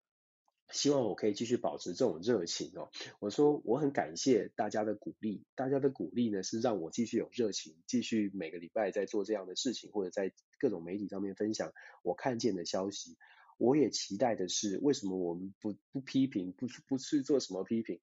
希望我可以继续保持这种热情哦。我说我很感谢大家的鼓励，大家的鼓励呢是让我继续有热情，继续每个礼拜在做这样的事情，或者在各种媒体上面分享我看见的消息。我也期待的是，为什么我们不不批评，不不去做什么批评？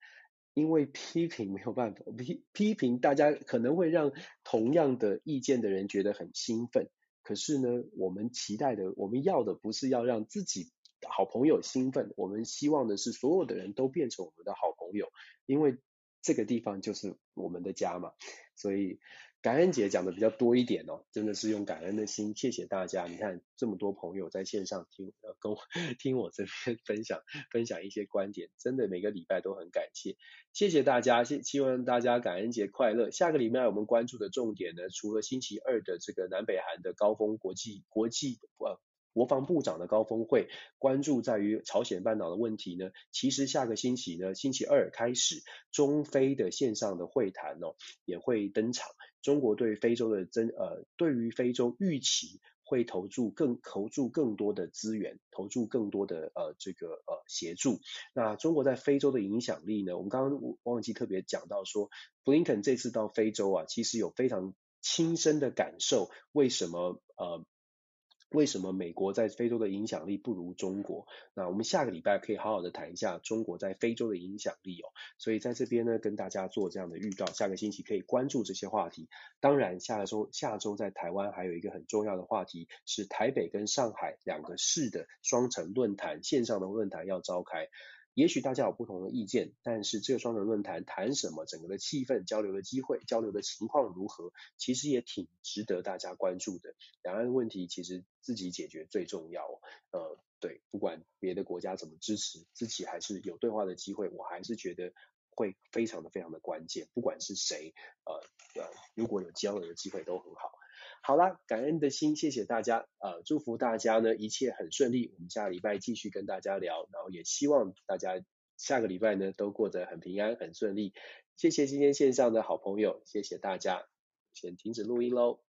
因为批评没有办法，批批评大家可能会让同样的意见的人觉得很兴奋。可是呢，我们期待的，我们要的不是要让自己好朋友兴奋，我们希望的是所有的人都变成我们的好朋友，因为这个地方就是我们的家嘛，所以。感恩节讲的比较多一点哦，真的是用感恩的心，谢谢大家。你看这么多朋友在线上听，呃，跟我 <laughs> 听我这边分享分享一些观点，真的每个礼拜都很感谢，谢谢大家，希希望大家感恩节快乐。下个礼拜我们关注的重点呢，除了星期二的这个南北韩的高峰国际国际呃。国防部长的高峰会，关注在于朝鲜半岛的问题呢。其实下个星期呢，星期二开始，中非的线上的会谈哦，也会登场。中国对非洲的增呃，对于非洲预期会投注更投注更多的资源，投注更多的呃这个呃协助。那中国在非洲的影响力呢？我们刚刚忘记特别讲到说，布林肯这次到非洲啊，其实有非常亲身的感受，为什么呃？为什么美国在非洲的影响力不如中国？那我们下个礼拜可以好好的谈一下中国在非洲的影响力哦。所以在这边呢，跟大家做这样的预告，下个星期可以关注这些话题。当然，下周下周在台湾还有一个很重要的话题，是台北跟上海两个市的双城论坛，线上的论坛要召开。也许大家有不同的意见，但是这个双人论坛谈什么，整个的气氛、交流的机会、交流的情况如何，其实也挺值得大家关注的。两岸问题其实自己解决最重要。呃，对，不管别的国家怎么支持，自己还是有对话的机会，我还是觉得会非常的非常的关键。不管是谁，呃呃，如果有交流的机会都很好。好啦，感恩的心，谢谢大家，呃，祝福大家呢一切很顺利。我们下个礼拜继续跟大家聊，然后也希望大家下个礼拜呢都过得很平安、很顺利。谢谢今天线上的好朋友，谢谢大家，先停止录音喽。